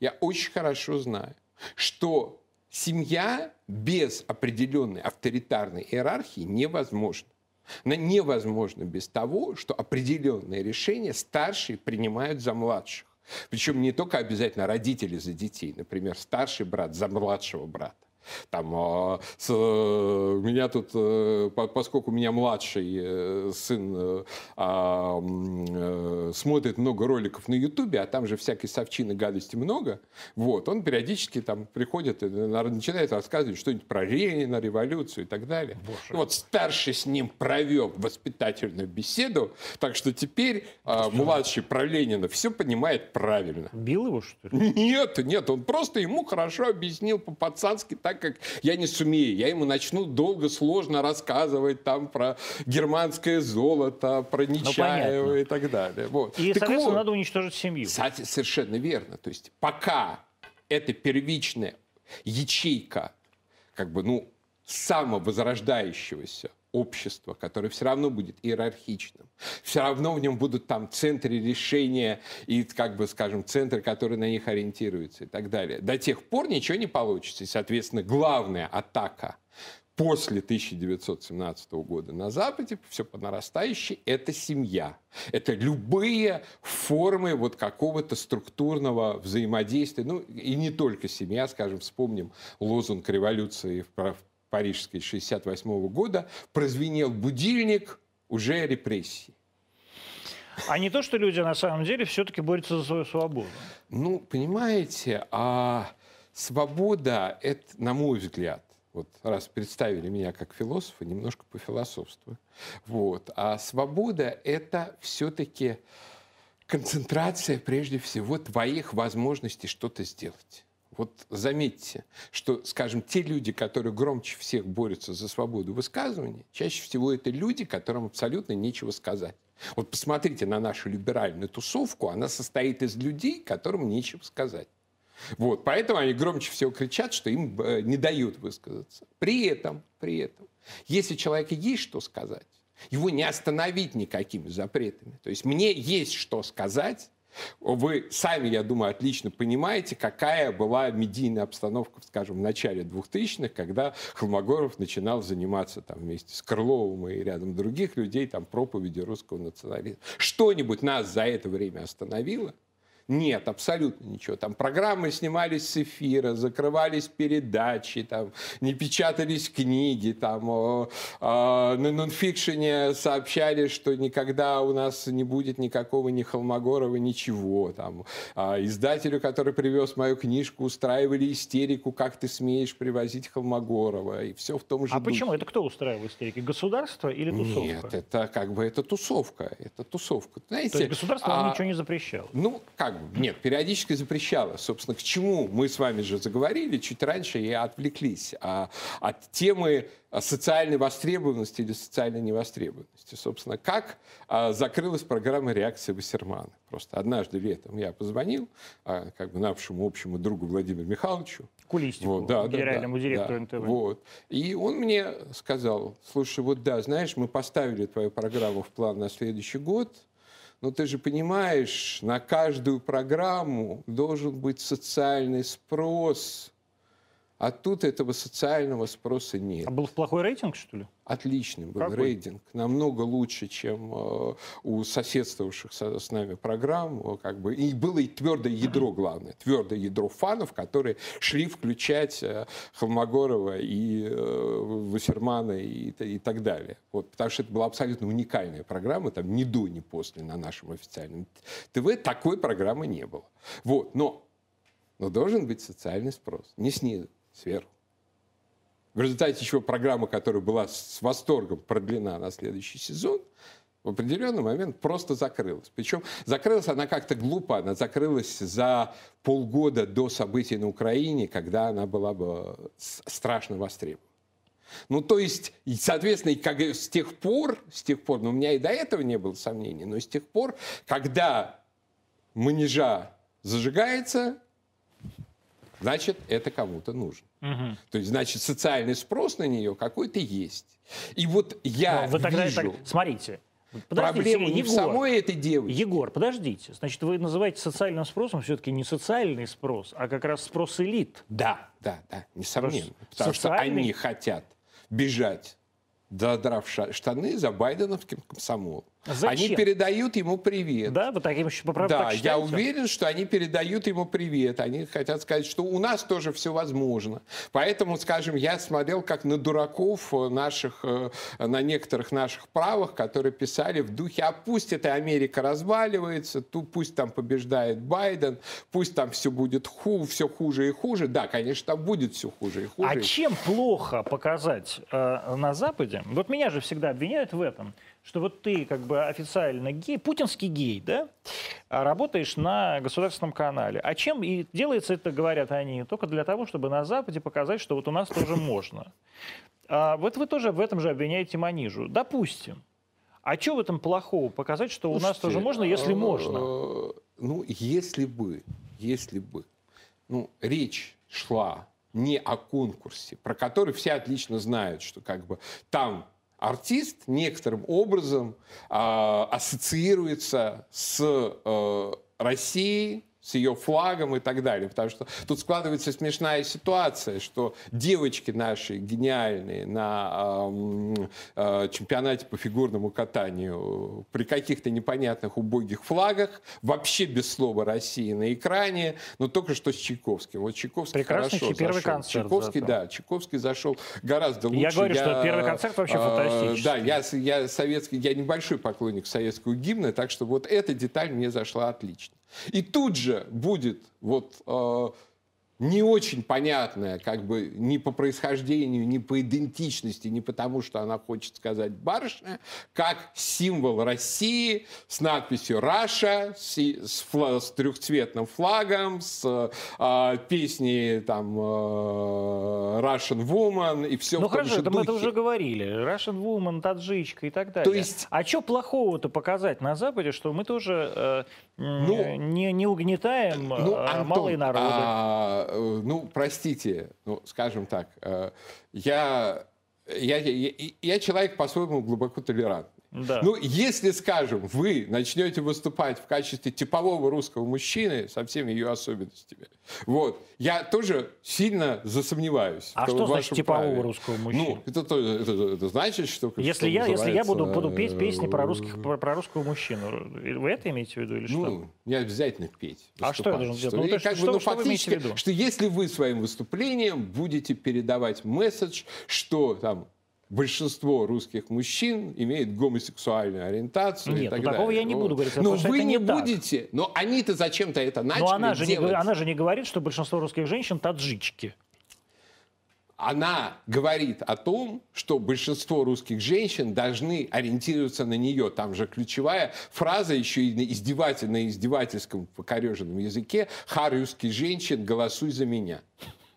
Я очень хорошо знаю, что семья без определенной авторитарной иерархии невозможна. Она невозможна без того, что определенные решения старшие принимают за младших. Причем не только обязательно родители за детей, например, старший брат за младшего брата. Там, а, с, э, меня тут, э, по- поскольку у меня младший э, сын а, смотрит много роликов на Ютубе, а там же всякой совчины гадости много, вот, он периодически там приходит и на- начинает рассказывать что-нибудь про Ленина, революцию и так далее. И вот старший с ним провел воспитательную беседу, так что теперь а, младший про Ленина все понимает правильно. Бил его, что ли? Нет, нет, он просто ему хорошо объяснил по-пацански, так как я не сумею. Я ему начну долго, сложно рассказывать там про германское золото, про Нечаева понятно. и так далее. Вот. И, Так соответственно, вот, надо уничтожить семью. кстати, совершенно верно. То есть пока эта первичная ячейка как бы, ну, самовозрождающегося общество, которое все равно будет иерархичным. Все равно в нем будут там центры решения и, как бы, скажем, центры, которые на них ориентируются и так далее. До тех пор ничего не получится. И, соответственно, главная атака после 1917 года на Западе, все по нарастающей, это семья. Это любые формы вот какого-то структурного взаимодействия. Ну, и не только семья, скажем, вспомним лозунг революции в Парижской 68 года, прозвенел будильник уже репрессий. А не то, что люди на самом деле все-таки борются за свою свободу. Ну, понимаете, а свобода, это, на мой взгляд, вот раз представили меня как философа, немножко по философству. Вот. А свобода – это все-таки концентрация, прежде всего, твоих возможностей что-то сделать. Вот заметьте, что, скажем, те люди, которые громче всех борются за свободу высказывания, чаще всего это люди, которым абсолютно нечего сказать. Вот посмотрите на нашу либеральную тусовку, она состоит из людей, которым нечего сказать. Вот, поэтому они громче всего кричат, что им э, не дают высказаться. При этом, при этом, если человеку есть что сказать, его не остановить никакими запретами. То есть мне есть что сказать, вы сами, я думаю, отлично понимаете, какая была медийная обстановка, скажем, в начале 2000-х, когда Холмогоров начинал заниматься там, вместе с Крыловым и рядом других людей там, проповедью русского национализма. Что-нибудь нас за это время остановило? Нет, абсолютно ничего. Там программы снимались с эфира, закрывались передачи, там, не печатались книги, там, о, о, на нонфикшене сообщали, что никогда у нас не будет никакого ни Холмогорова, ничего. Там, а издателю, который привез мою книжку, устраивали истерику, как ты смеешь привозить Холмогорова, и все в том же А духе. почему? Это кто устраивал истерики? Государство или тусовка? Нет, это как бы это тусовка. Это тусовка. Знаете, То есть государство а, ничего не запрещало? Ну, как бы, нет, периодически запрещало. Собственно, к чему мы с вами же заговорили чуть раньше и отвлеклись а, от темы социальной востребованности или социальной невостребованности. Собственно, как а, закрылась программа реакции Вассермана. Просто однажды летом я позвонил а, как бы нашему общему другу Владимиру Михайловичу. Кулистику, Вот, да, да, генеральному да, директору да, НТВ. Вот. И он мне сказал, слушай, вот да, знаешь, мы поставили твою программу в план на следующий год, но ты же понимаешь, на каждую программу должен быть социальный спрос, а тут этого социального спроса нет. А был плохой рейтинг, что ли? Отличный был Какой? рейтинг, намного лучше, чем э, у соседствовавших со- с нами программ. Как бы. И было и твердое ядро, главное, твердое ядро фанов, которые шли включать э, Холмогорова и э, Вассермана и, и так далее. Вот, потому что это была абсолютно уникальная программа, там ни до, ни после на нашем официальном ТВ такой программы не было. Вот, но, но должен быть социальный спрос, не снизу, сверху. В результате чего программа, которая была с восторгом продлена на следующий сезон, в определенный момент просто закрылась. Причем закрылась она как-то глупо, она закрылась за полгода до событий на Украине, когда она была бы страшно востребована. Ну, то есть, соответственно, как, с тех пор, с тех пор, ну, у меня и до этого не было сомнений, но с тех пор, когда манежа зажигается, значит, это кому-то нужно. Мгм. То есть, значит, социальный спрос на нее какой-то есть. И вот я Но вы тогда вижу так, смотрите. Подождите, проблему Сергей, не в Егор. самой этой девочке. Егор, подождите. Значит, вы называете социальным спросом все-таки не социальный спрос, а как раз спрос элит. Да, да, да, несомненно. Потому что социальный- они хотят бежать, задрав ша- штаны за байденовским комсомолом. Зачем? Они передают ему привет. Да, вы таким еще поправку Да, я уверен, что они передают ему привет. Они хотят сказать, что у нас тоже все возможно. Поэтому, скажем, я смотрел как на дураков э, наших, э, на некоторых наших правых, которые писали в духе, а пусть эта Америка разваливается, ту, пусть там побеждает Байден, пусть там все будет ху, все хуже и хуже. Да, конечно, там будет все хуже и хуже. А чем плохо показать э, на Западе? Вот меня же всегда обвиняют в этом, что вот ты как бы официально гей, путинский гей, да, а работаешь на государственном канале. А чем и делается это, говорят они, только для того, чтобы на Западе показать, что вот у нас тоже можно. А вот вы тоже в этом же обвиняете Манижу. Допустим. А что в этом плохого? Показать, что у нас Слушайте, тоже можно, если э, можно. Ну, если бы, если бы, ну, речь шла не о конкурсе, про который все отлично знают, что как бы там артист некоторым образом э, ассоциируется с э, Россией, с ее флагом и так далее. Потому что тут складывается смешная ситуация, что девочки наши гениальные на э, э, чемпионате по фигурному катанию при каких-то непонятных убогих флагах, вообще без слова России на экране, но только что с Чайковским. Вот Чайковский Прекрасный хорошо первый зашел. концерт Чайковский, зато. да, Чайковский зашел гораздо лучше. Я говорю, что первый концерт вообще э, фантастический. Да, я, я советский, я небольшой поклонник советского гимна, так что вот эта деталь мне зашла отлично. И тут же будет вот э, не очень понятная, как бы ни по происхождению, ни по идентичности, ни потому, что она хочет сказать барышня, как символ России с надписью «Раша», с, с, фла- с трехцветным флагом, с э, песней там э, «Russian Woman» и все Ну хорошо, это мы это уже говорили. Russian Woman, таджичка и так далее. То есть- А что плохого-то показать на Западе, что мы тоже э, Ну, не, не угнетаем Ну, э, Антон, малые народы? а, э, ну, простите, ну, скажем так, э, я, я, я, я человек по-своему глубоко толерантный. Да. Ну, если, скажем, вы начнете выступать в качестве типового русского мужчины со всеми ее особенностями, вот, я тоже сильно засомневаюсь. А что значит типового праве. русского мужчины? Ну, это, то- это, это значит, что... Если что я, если я буду, буду петь песни про, э, русских, про, про русского мужчину, вы это имеете в виду или что? Ну, не обязательно петь. А что я выступать. должен делать? Ну, то как бы, что- ну, что вы имеете в фактически, виду? что если вы своим выступлением будете передавать месседж, что там большинство русских мужчин имеет гомосексуальную ориентацию и Нет, так ну, такого далее. я не буду говорить, Но вы не не так. будете. Но они-то зачем-то это начали Но она же, не, делать. говор- она же не говорит, что большинство русских женщин таджички. она говорит о том, что большинство русских женщин должны ориентироваться на нее. Там же ключевая фраза еще и на издеватель, на издевательском покореженном языке «Ха, русский женщин, голосуй за меня».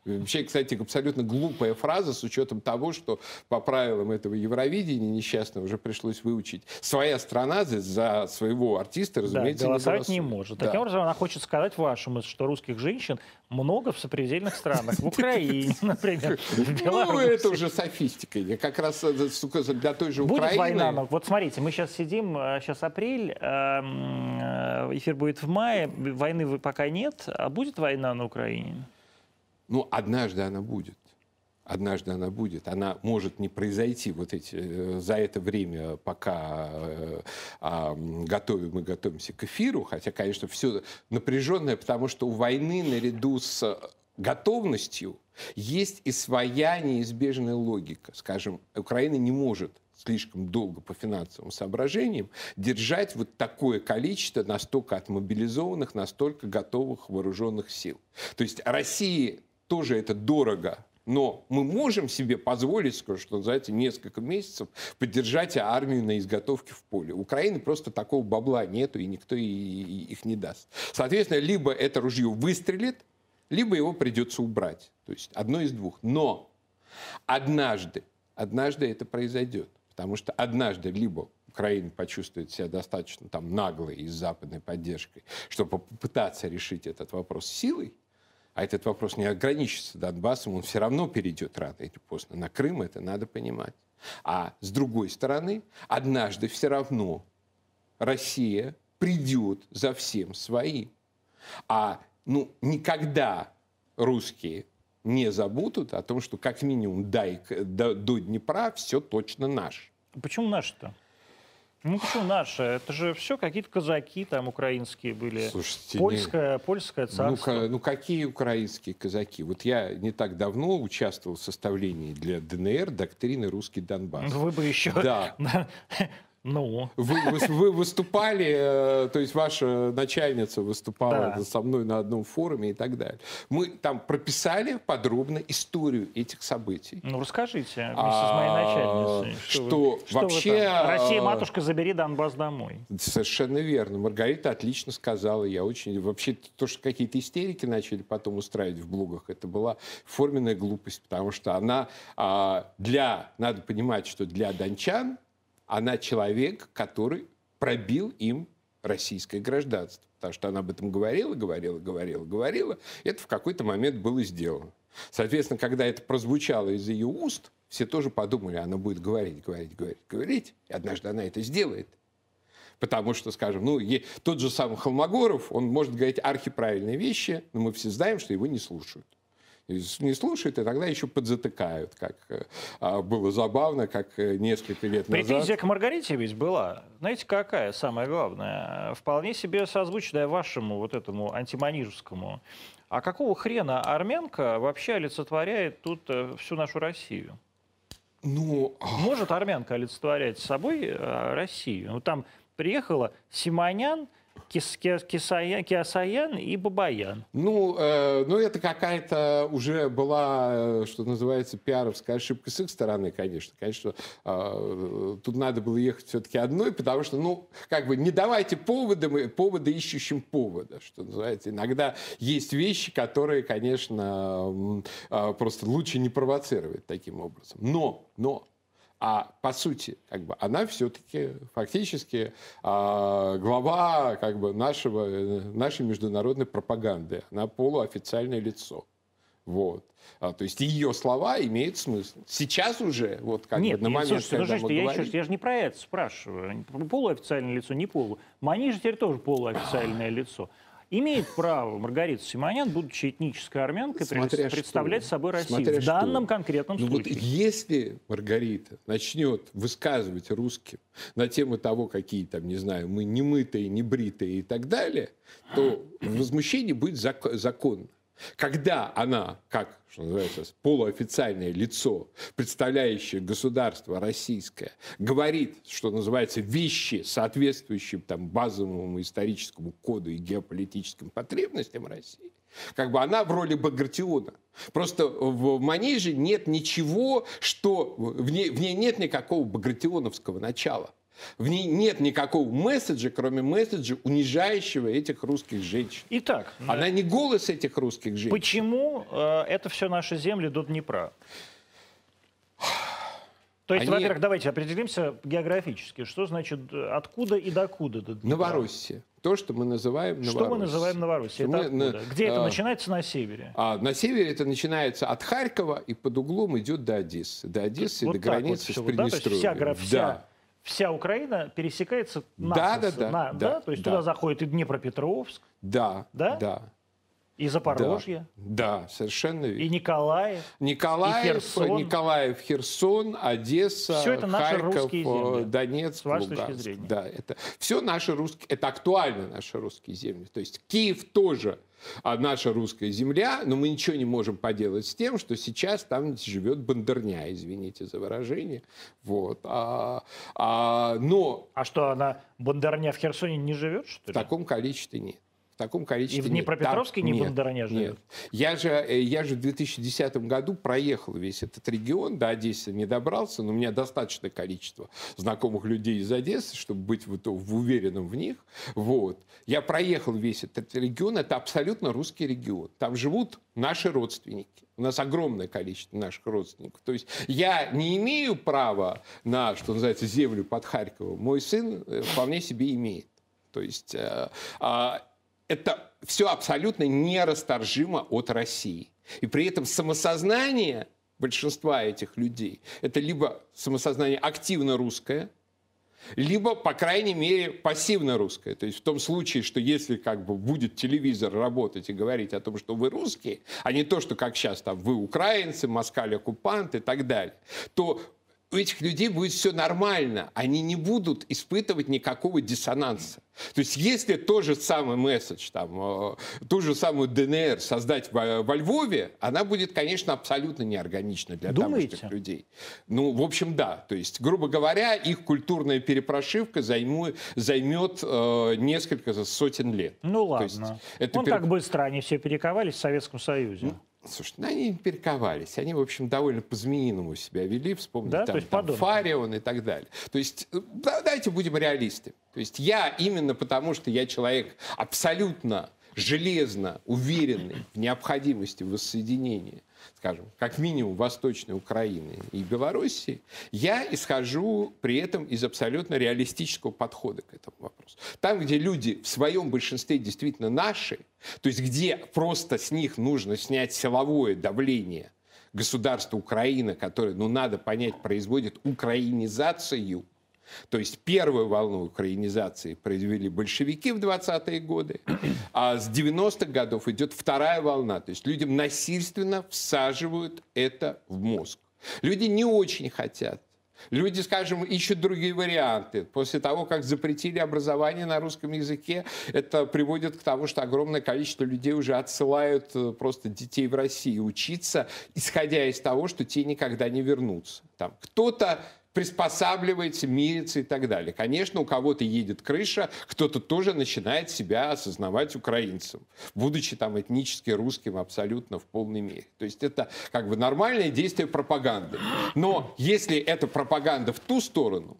Вообще, кстати, абсолютно глупая фраза с учетом того, что по правилам этого Евровидения несчастного уже пришлось выучить. Своя страна за, своего артиста, Да, разумеется, голосовать не голосует. может. Да. Таким образом, она хочет сказать вашему, что русских женщин много в сопредельных странах. В Украине, например, в Ну, это уже софистика. Я как раз э, для той же Будет Украины... война? но Вот смотрите, мы сейчас сидим, сейчас апрель, эм, э, эфир будет в мае, войны пока нет, а будет война на Украине? Ну, однажды она будет. Однажды она будет. Она может не произойти вот эти, э, за это время, пока э, м, готовим, мы готовимся к эфиру, хотя, конечно, все напряженное, потому что у войны наряду с готовностью есть и своя неизбежная логика. Скажем, Украина не может слишком долго по финансовым соображениям держать вот такое количество настолько отмобилизованных, настолько готовых вооруженных сил. То есть России тоже это дорого, но мы можем себе позволить, что называется, несколько месяцев поддержать армию на изготовке в поле. У Украины просто такого бабла нету, и никто их не даст. Соответственно, либо это ружье выстрелит, либо его придется убрать. То есть одно из двух. Но однажды, однажды это произойдет. Потому что однажды либо Украина почувствует себя достаточно там наглой и с западной поддержкой, чтобы попытаться решить этот вопрос силой, а этот вопрос не ограничится Донбассом, он все равно перейдет рано или поздно. На Крым это надо понимать. А с другой стороны, однажды все равно Россия придет за всем своим. А ну, никогда русские не забудут о том, что как минимум до, до, до Днепра все точно наше. Почему наши-то? Ну почему наши? Это же все какие-то казаки там украинские были. Слушайте, Польское, польское Ну, царство. ка- ну какие украинские казаки? Вот я не так давно участвовал в составлении для ДНР доктрины «Русский Донбасс». Вы бы еще... Да. Ну, Вы, вы- вы выступали, э, то есть ваша начальница выступала Да. со мной на одном форуме и так далее. Мы там прописали подробно историю этих событий. ну расскажите вместе с моей А, начальницей. что вы- вы вообще, там? Россия, а, матушка, забери Донбасс домой. Совершенно верно. Маргарита отлично сказала. Я очень... Вообще, то, что какие-то истерики начали потом устраивать в блогах, это была форменная глупость, потому что она а, для... Надо понимать, что для дончан она человек, который пробил им российское гражданство. Потому что она об этом говорила, говорила, говорила, говорила. Это в какой-то момент было сделано. Соответственно, когда это прозвучало из ее уст, все тоже подумали, она будет говорить, говорить, говорить, говорить, и однажды она это сделает. Потому что, скажем, ну, тот же самый Холмогоров, он может говорить архиправильные вещи, но мы все знаем, что его не слушают не слушают, и тогда еще подзатыкают, как э, а, было забавно, как э, несколько лет назад. Претензия к Маргарите ведь была. Знаете, какая самое главное? Вполне себе созвучная вашему вот этому антиманижскому. А какого хрена армянка вообще олицетворяет тут э, всю нашу Россию? Ну, Может армянка олицетворять собой Россию? Ну, там приехала Симонян, Кис, Кисая, Киасаян и Бабаян. Ну, э, ну, это какая-то уже была, э, что называется, пиаровская ошибка с их стороны, конечно. Конечно, э, тут надо было ехать все-таки одной, потому что, ну, как бы не давайте поводы, мы поводы ищущим повода, что называется. Иногда есть вещи, которые, конечно, э, просто лучше не провоцировать таким образом. Но, но, а по сути, как бы, она все-таки фактически а, глава как бы, нашего, нашей международной пропаганды. Она полуофициальное лицо. Вот. А, то есть ее слова имеют смысл. Сейчас уже, вот как Нет, бы на момент, слушайте, когда мы я, говорим... еще, я же не про это спрашиваю. Полуофициальное лицо, не полу. Манижа теперь тоже полуофициальное лицо имеет право Маргарита Симонян, будучи этнической армянкой, Смотря представлять что. собой Россию Смотря в данном что. конкретном ну, случае. Вот если Маргарита начнет высказывать русским на тему того, какие там, не знаю, мы не мытые, не бритые и так далее, то возмущение будет законно. Когда она, как что называется, полуофициальное лицо, представляющее государство российское, говорит, что называется, вещи, соответствующие там, базовому историческому коду и геополитическим потребностям России, как бы она в роли Багратиона. Просто в Манеже нет ничего, что... В ней, в ней нет никакого багратионовского начала. В ней нет никакого месседжа, кроме месседжа, унижающего этих русских женщин. Итак, она не голос этих русских женщин. Почему э, это все наши земли до Днепра? То есть, Они... во-первых, давайте определимся географически. Что значит откуда и докуда до Днепра? Новороссия. То, что мы называем Новороссией. Что мы называем Новороссией? Это мы, Где а, это начинается на севере? А, на севере это начинается от Харькова и под углом идет до Одессы. До Одессы, вот до границы вот с Приднестровьем. Да? вся, вся, да вся Украина пересекается на да, да, да, на, да, да, то есть да. туда заходит и Днепропетровск. Да, да, да. И Запорожье. Да, да совершенно верно. И Николаев. Николаев, и Херсон. Николаев, Херсон, Одесса, все это наши Харьков, русские земли, Донецк, с вашей Луганск. точки зрения. Да, это все наши русские, это актуально наши русские земли. То есть Киев тоже а наша русская земля, но мы ничего не можем поделать с тем, что сейчас там живет бандерня, извините за выражение. Вот. А, а, но... А что, она бандерня в Херсоне не живет, что ли? В таком количестве нет. В таком количестве. И в Днепропетровске нет. не Бондарня живет? Нет. Я же, э, я же в 2010 году проехал весь этот регион, до Одессы не добрался, но у меня достаточное количество знакомых людей из Одессы, чтобы быть в, в уверенным в них. Вот. Я проехал весь этот регион, это абсолютно русский регион. Там живут наши родственники. У нас огромное количество наших родственников. То есть я не имею права на, что называется, землю под Харьковом. Мой сын э, вполне себе имеет. То есть э, а, это все абсолютно нерасторжимо от России. И при этом самосознание большинства этих людей – это либо самосознание активно русское, либо, по крайней мере, пассивно русское. То есть в том случае, что если как бы будет телевизор работать и говорить о том, что вы русские, а не то, что как сейчас там вы украинцы, москаль-оккупант и так далее, то у этих людей будет все нормально. Они не будут испытывать никакого диссонанса. То есть если тот же самый месседж, там, э, ту же самую ДНР создать во, во Львове, она будет, конечно, абсолютно неорганична для Думаете? тамошних людей. Ну, в общем, да. То есть, грубо говоря, их культурная перепрошивка займу, займет э, несколько сотен лет. Ну ладно. это Он пере... так быстро они все перековались в Советском Союзе. Ну, Слушай, ну они перековались. Они, в общем, довольно по-змеиному себя вели. Вспомните, да? там, там Фарион и так далее. То есть, э, давайте будем реалисты. То есть я именно потому, что я человек абсолютно железно уверенный в необходимости воссоединения скажем, как минимум Восточной Украины и Белоруссии, я исхожу при этом из абсолютно реалистического подхода к этому вопросу. Там, где люди в своем большинстве действительно наши, то есть где просто с них нужно снять силовое давление государство Украина, которое, ну, надо понять, производит украинизацию, то есть первую волну украинизации произвели большевики в 20-е годы, а с 90-х годов идет вторая волна. То есть людям насильственно всаживают это в мозг. Люди не очень хотят. Люди, скажем, ищут другие варианты. После того, как запретили образование на русском языке, это приводит к тому, что огромное количество людей уже отсылают э, просто детей в Россию учиться, исходя из того, что те никогда не вернутся. Там кто-то приспосабливается, мирится и так далее. Конечно, у кого-то едет крыша, кто-то тоже начинает себя осознавать украинцем, будучи там этнически русским абсолютно в полной мере. То есть это как бы нормальное действие пропаганды. Но если это пропаганда в ту сторону,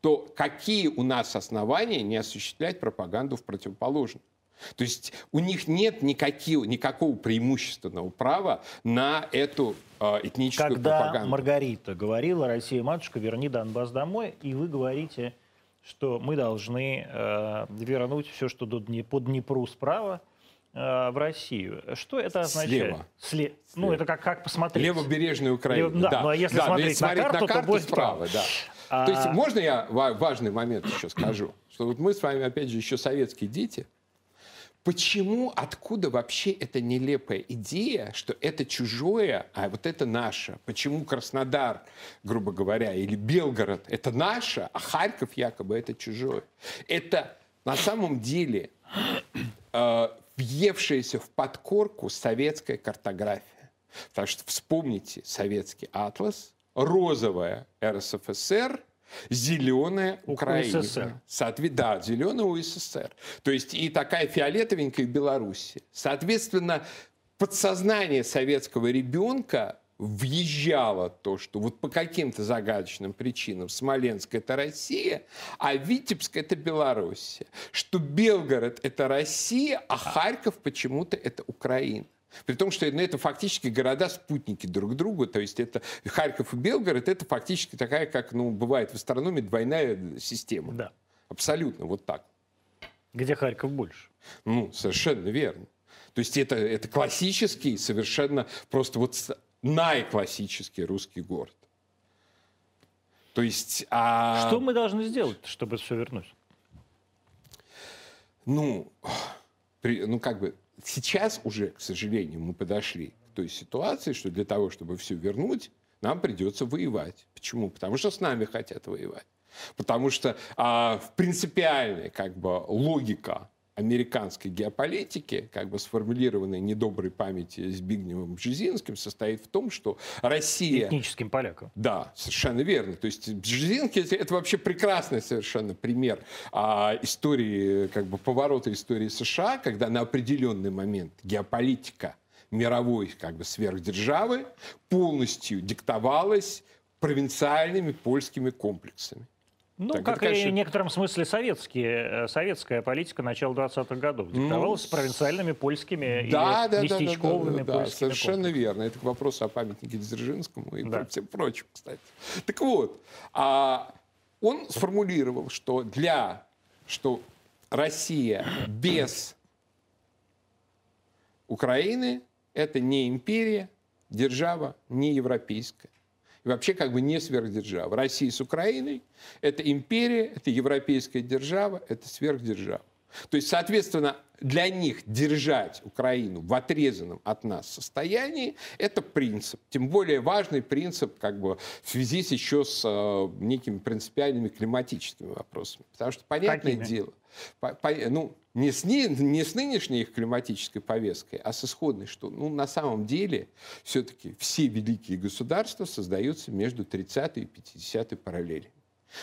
то какие у нас основания не осуществлять пропаганду в противоположную? То есть у них нет никаких, никакого преимущественного права на эту э, этническую Когда пропаганду. Маргарита говорила, Россия, матушка, верни Донбасс домой, и вы говорите, что мы должны э, вернуть все, что до Дне, по Днепру справа, э, в Россию. Что это означает? Слева. Сле... Ну, это как, как посмотреть. Левобережная Украина. Лево- да, ну, а если но смотреть на карту, то будет справа. Да. А- То есть можно я ва- важный момент еще скажу? Что вот мы с вами, опять же, еще советские дети. Почему, откуда вообще эта нелепая идея, что это чужое, а вот это наше? Почему Краснодар, грубо говоря, или Белгород – это наше, а Харьков якобы это чужое? Это на самом деле э, въевшаяся в подкорку советская картография. Потому что вспомните советский атлас, розовая РСФСР, зеленая Украина. УССР. Соотве- Да, зеленая УССР. То есть и такая фиолетовенькая Беларусь. Соответственно, подсознание советского ребенка въезжало то, что вот по каким-то загадочным причинам Смоленск – это Россия, а Витебск – это Белоруссия. Что Белгород – это Россия, а Харьков почему-то это Украина. При том, что ну, это фактически города-спутники друг другу. То есть это Харьков и Белгород – это фактически такая, как ну, бывает в астрономии, двойная система. Да. Абсолютно вот так. Где Харьков больше? Ну, совершенно верно. То есть это, это классический, совершенно просто вот наиклассический русский город. То есть... а- Что мы должны сделать, чтобы все вернуть? Ну, при- ну, как бы сейчас уже, к сожалению, мы подошли к той ситуации, что для того, чтобы все вернуть, нам придется воевать. Почему? Потому что с нами хотят воевать. Потому что а, в принципиальной как бы, логика американской геополитики, как бы сформулированной недоброй памяти Збигневым Бжезинским, состоит в том, что Россия... Этническим полякам. Да, совершенно верно. То есть Бжезинский это, это вообще прекрасный совершенно пример а, истории, как бы поворота истории США, когда на определенный момент геополитика мировой как бы сверхдержавы полностью диктовалась провинциальными польскими комплексами. Ну, Так, как конечно- и в некотором смысле советские, э, советская политика начала 20-х годов диктовалась провинциальными польскими Да, или да, да, да, местечковыми да, да, польскими совершенно верно. Это к вопросу о памятнике Дзержинскому и Да. всем прочим, кстати. Так вот, а, он сформулировал, что для, что Россия без Украины это не империя, держава не европейская. Вообще как бы не сверхдержава. Россия с Украиной – это империя, это европейская держава, это сверхдержава. То есть, соответственно, для них держать Украину в отрезанном от нас состоянии – это принцип. Тем более важный принцип как бы, в связи с еще с э, некими принципиальными климатическими вопросами. Потому что, понятное Какими? дело, по- по- ну, не с, ни- не с нынешней их климатической повесткой, а с исходной, что ну, на самом деле все-таки все великие государства создаются между 30 и 50 параллелями.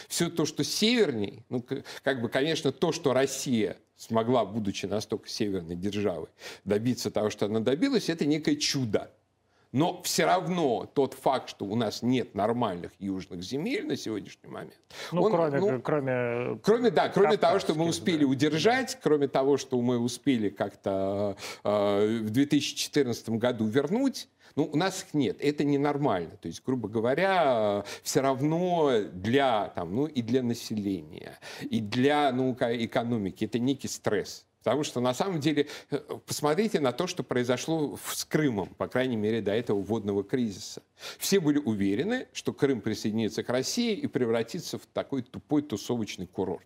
Все то, что северней, ну, как бы, конечно, то, что Россия смогла, будучи настолько северной державой, добиться того, что она добилась, это некое чудо. Но все равно тот факт, что у нас нет нормальных южных земель на сегодняшний момент, Ну, он, кроме, ну, кроме Кроме, да, кроме того, что мы успели да. удержать, кроме того, что мы успели как-то э, в 2014 году вернуть, ну, у нас их нет. Это ненормально. То есть, грубо говоря, все равно для, там, ну, и для населения, и для ну, экономики это некий стресс. Потому что на самом деле, э, посмотрите на то, что произошло с Крымом, по крайней мере, до этого водного кризиса. Все были уверены, что Крым присоединится к России и превратится в такой тупой тусовочный курорт.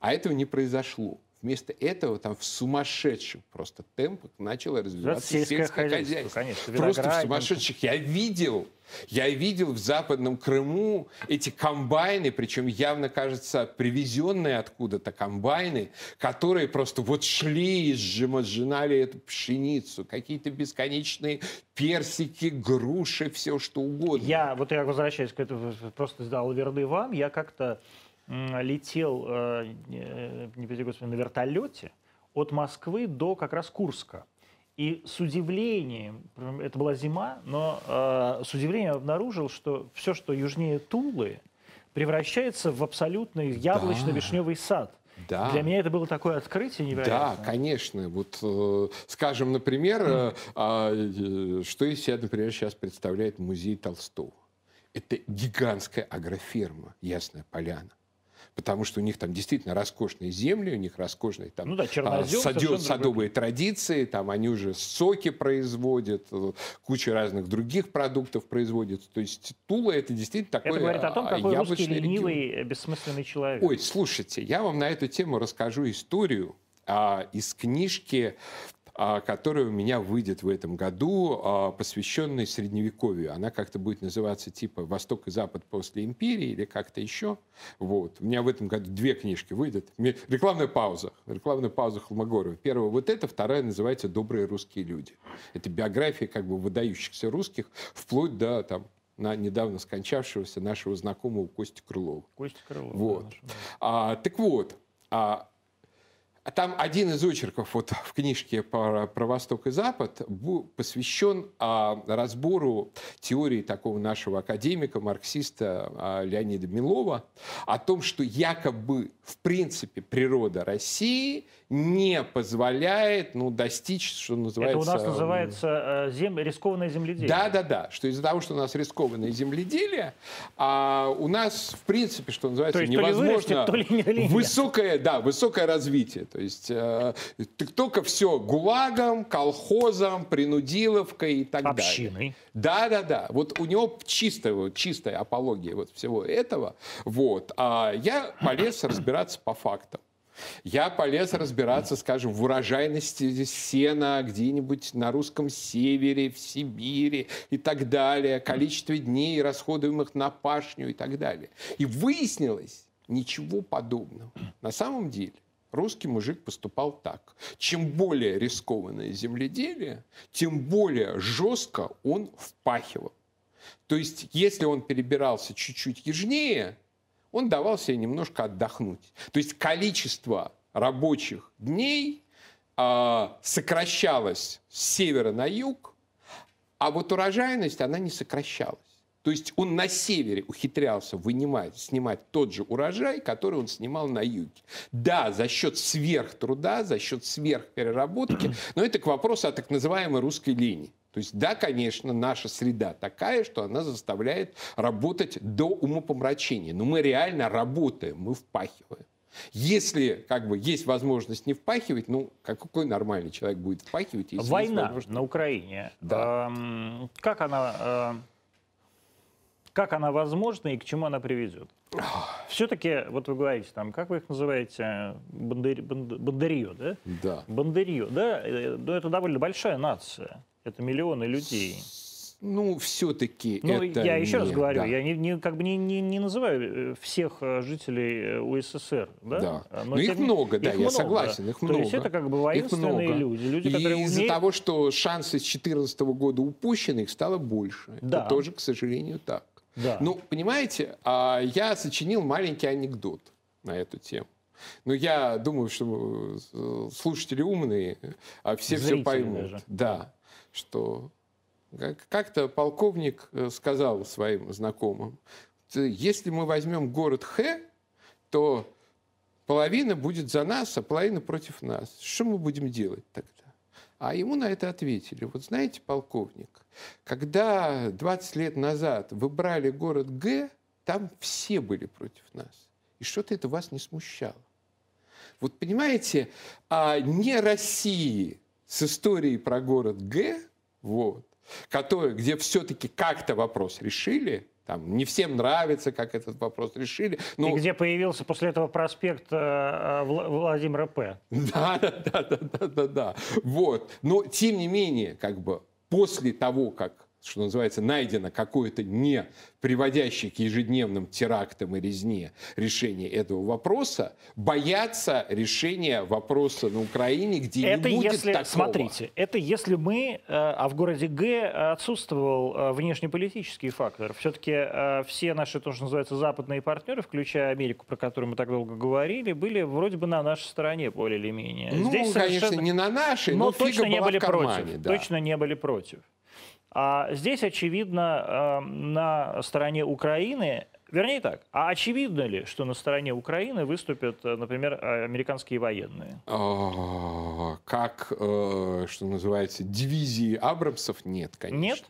А этого не произошло. Вместо этого там в сумасшедших просто темпах начало развиваться сельское, сельское хозяйство. Конечно, просто в сумасшедших. Я видел, я видел в Западном Крыму эти комбайны, причем явно, кажется, привезенные откуда-то комбайны, которые просто вот шли и сжимали эту пшеницу. Какие-то бесконечные персики, груши, все что угодно. Я, вот я возвращаюсь к этому, просто сделал верды вам, я как-то летел, э, не господи, на вертолете от Москвы до как раз Курска. И с удивлением, это была зима, но э, с удивлением обнаружил, что все, что южнее Тулы, превращается в абсолютный яблочно-вишневый сад. Да. Для меня это было такое открытие невероятное. Да, конечно. Вот, э, скажем, например, э, э, что из себя, например, сейчас представляет музей Толстого? Это гигантская агроферма «Ясная поляна» потому что у них там действительно роскошные земли, у них роскошные там ну да, а, садё, садовые традиции, там они уже соки производят, э, куча разных других продуктов производят. То есть Тула это действительно такой Это говорит о том, какой русский ленивый, регион. бессмысленный человек. Ой, слушайте, я вам на эту тему расскажу историю а, из книжки а, которая у меня выйдет в этом году, а, посвященная Средневековью. Она как-то будет называться типа «Восток и Запад после империи» или как-то еще. Вот. У меня в этом году две книжки выйдут. Рекламная пауза. Рекламная пауза Холмогорова. Первая вот эта, вторая называется «Добрые русские люди». Это биография как бы выдающихся русских, вплоть до там, на недавно скончавшегося нашего знакомого Кости Крылова. Костя Крылов. Вот. Да, а, так вот, а там один из очерков вот в книжке про, про Восток и Запад посвящен а, разбору теории такого нашего академика, марксиста а, Леонида Милова о том, что якобы в принципе природа России не позволяет ну, достичь, что называется... Это у нас называется э, зем... рискованное земледелие. Да, да, да. Что из-за того, что у нас рискованное земледелие, а у нас, в принципе, что называется, то невозможно... То ли вырастет, то ли не, высокое, да, высокое развитие. То есть э, только все гулагом, колхозом, принудиловкой и так Общиной. далее. Да, да, да. Вот у него чистая, чистая апология вот всего этого. Вот. А я полез разбираться по фактам. Я полез разбираться, скажем, в урожайности сена где-нибудь на русском севере, в Сибири и так далее, количестве дней, расходуемых на пашню и так далее. И выяснилось ничего подобного. На самом деле русский мужик поступал так. Чем более рискованное земледелие, тем более жестко он впахивал. То есть, если он перебирался чуть-чуть южнее, он давал себе немножко отдохнуть. То есть количество рабочих дней э, сокращалось с севера на юг, а вот урожайность, она не сокращалась. То есть он на севере ухитрялся вынимать, снимать тот же урожай, который он снимал на юге. Да, за счет сверхтруда, за счет сверхпереработки, но это к вопросу о так называемой русской линии. То есть, да, конечно, наша среда такая, что она заставляет работать до умопомрачения. Но мы реально работаем, мы впахиваем. Если как бы есть возможность не впахивать, ну какой нормальный человек будет впахивать? Если Война на Украине. Да. Эм, как она э, как она возможна и к чему она приведет? Все-таки, вот вы говорите, там, как вы их называете, бандери, бандерье, да? Да. Бандерье, да? Э, но это довольно большая нация. Это миллионы людей. Ну, все-таки ну, это я еще не, раз говорю, да. я не, не, как бы не, не, не называю э, всех э, жителей УССР, да? да. А, но, Но их много, да, их я много. согласен, их То много. есть это как бы воинственные люди, люди, которые из-за умеют... того, что шансы с 2014 года упущены, их стало больше. Да. Это тоже, к сожалению, так. Да. Ну, понимаете, а, я сочинил маленький анекдот на эту тему. Но я думаю, что слушатели умные, а все Зрители все поймут. Даже. Да что как-то полковник э, сказал своим знакомым, если мы возьмем город Х, то половина будет за нас, а половина против нас. Что мы будем делать тогда? А ему на это ответили, вот знаете, полковник, когда 20 лет назад вы брали город Г, там все были против нас. И что-то это вас не смущало. Вот понимаете, а не России с историей про город Г, вот, который, где все-таки как-то вопрос решили, там, не всем нравится, как этот вопрос решили. Но... И где появился после этого проспект э, э Владимира П. Да, да, да, да, да, да. Вот. Но, тем не менее, как бы после того, как что называется, найдено какое-то не приводящее к ежедневным терактам и резне решение этого вопроса, боятся решения вопроса на Украине, где это не будет если, такого. Смотрите, это если мы, э, а в городе Г отсутствовал э, внешнеполитический фактор. Все-таки э, все наши, то, что называется, западные партнеры, включая Америку, про которую мы так долго говорили, были вроде бы на нашей стороне более или менее. Ну, Здесь конечно, совершенно... не на нашей, но, но точно не были против. Да. Точно не были против. А здесь, очевидно, эм, на стороне Украины Вернее так, а очевидно ли, что на стороне Украины выступят, э, например, американские военные? А, как, э, что называется, дивизии Абрамсов? Нет, конечно. Нет?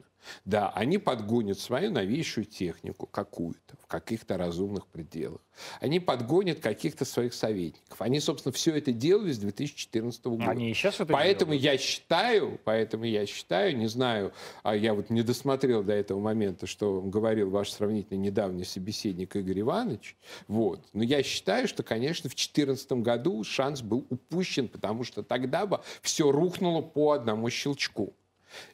Да, они подгонят свою новейшую технику какую-то в каких-то разумных пределах. Они подгонят каких-то своих советников. Они, собственно, все это делали с 2014 года. Они и сейчас это Поэтому делают. я считаю, поэтому я считаю, не знаю, а я вот не досмотрел до этого момента, что говорил ваш сравнительно недавний собеседник Игорь Иванович, вот, но я считаю, что, конечно, в 2014 году шанс был упущен, потому что тогда бы все рухнуло по одному щелчку.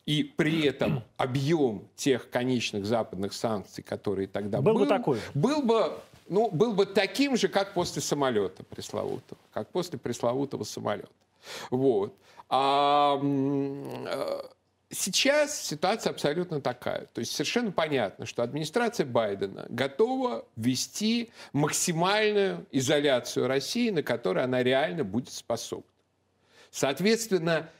И при этом объем тех конечных западных санкций, которые тогда был, был, бы, такой. был бы ну, был бы таким же, как после самолета пресловутого, как после пресловутого самолета. Вот. А, э, сейчас ситуация абсолютно такая. То есть совершенно понятно, что администрация Байдена готова ввести максимальную изоляцию России, на которую она реально будет способна. Соответственно,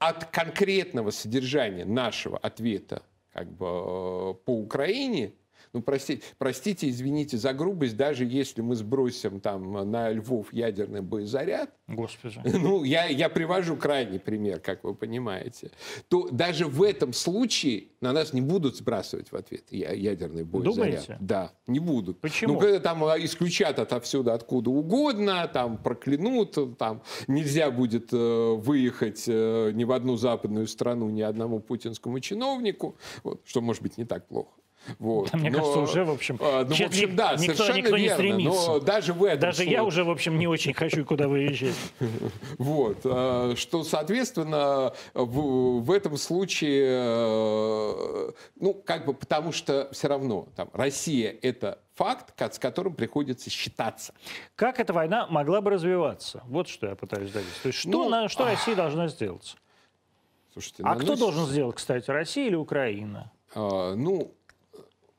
от конкретного содержания нашего ответа как бы, э, по Украине ну, простите, простите, извините за грубость, даже если мы сбросим там на Львов ядерный боезаряд, Господи. ну, я, я привожу крайний пример, как вы понимаете, то даже в этом случае на нас не будут сбрасывать в ответ ядерный боезаряд. Думаете? Да, не будут. Почему? Ну, когда там исключат отовсюду, откуда угодно, там проклянут, там нельзя будет э, выехать э, ни в одну западную страну ни одному путинскому чиновнику, вот, что может быть не так плохо. Вот. Мне но, кажется, уже, в общем, а, ну, в общем да, никто, совершенно никто не верно, стремится. Но даже в этом Даже случае... я уже, в общем, не очень хочу куда выезжать. Вот. А, что, соответственно, в, в этом случае, э, ну, как бы, потому что все равно там Россия – это факт, с которым приходится считаться. Как эта война могла бы развиваться? Вот что я пытаюсь добиться. То есть что, ну, на, что Россия должна сделать? Слушайте, а кто должен сделать, кстати, Россия или Украина? А, ну,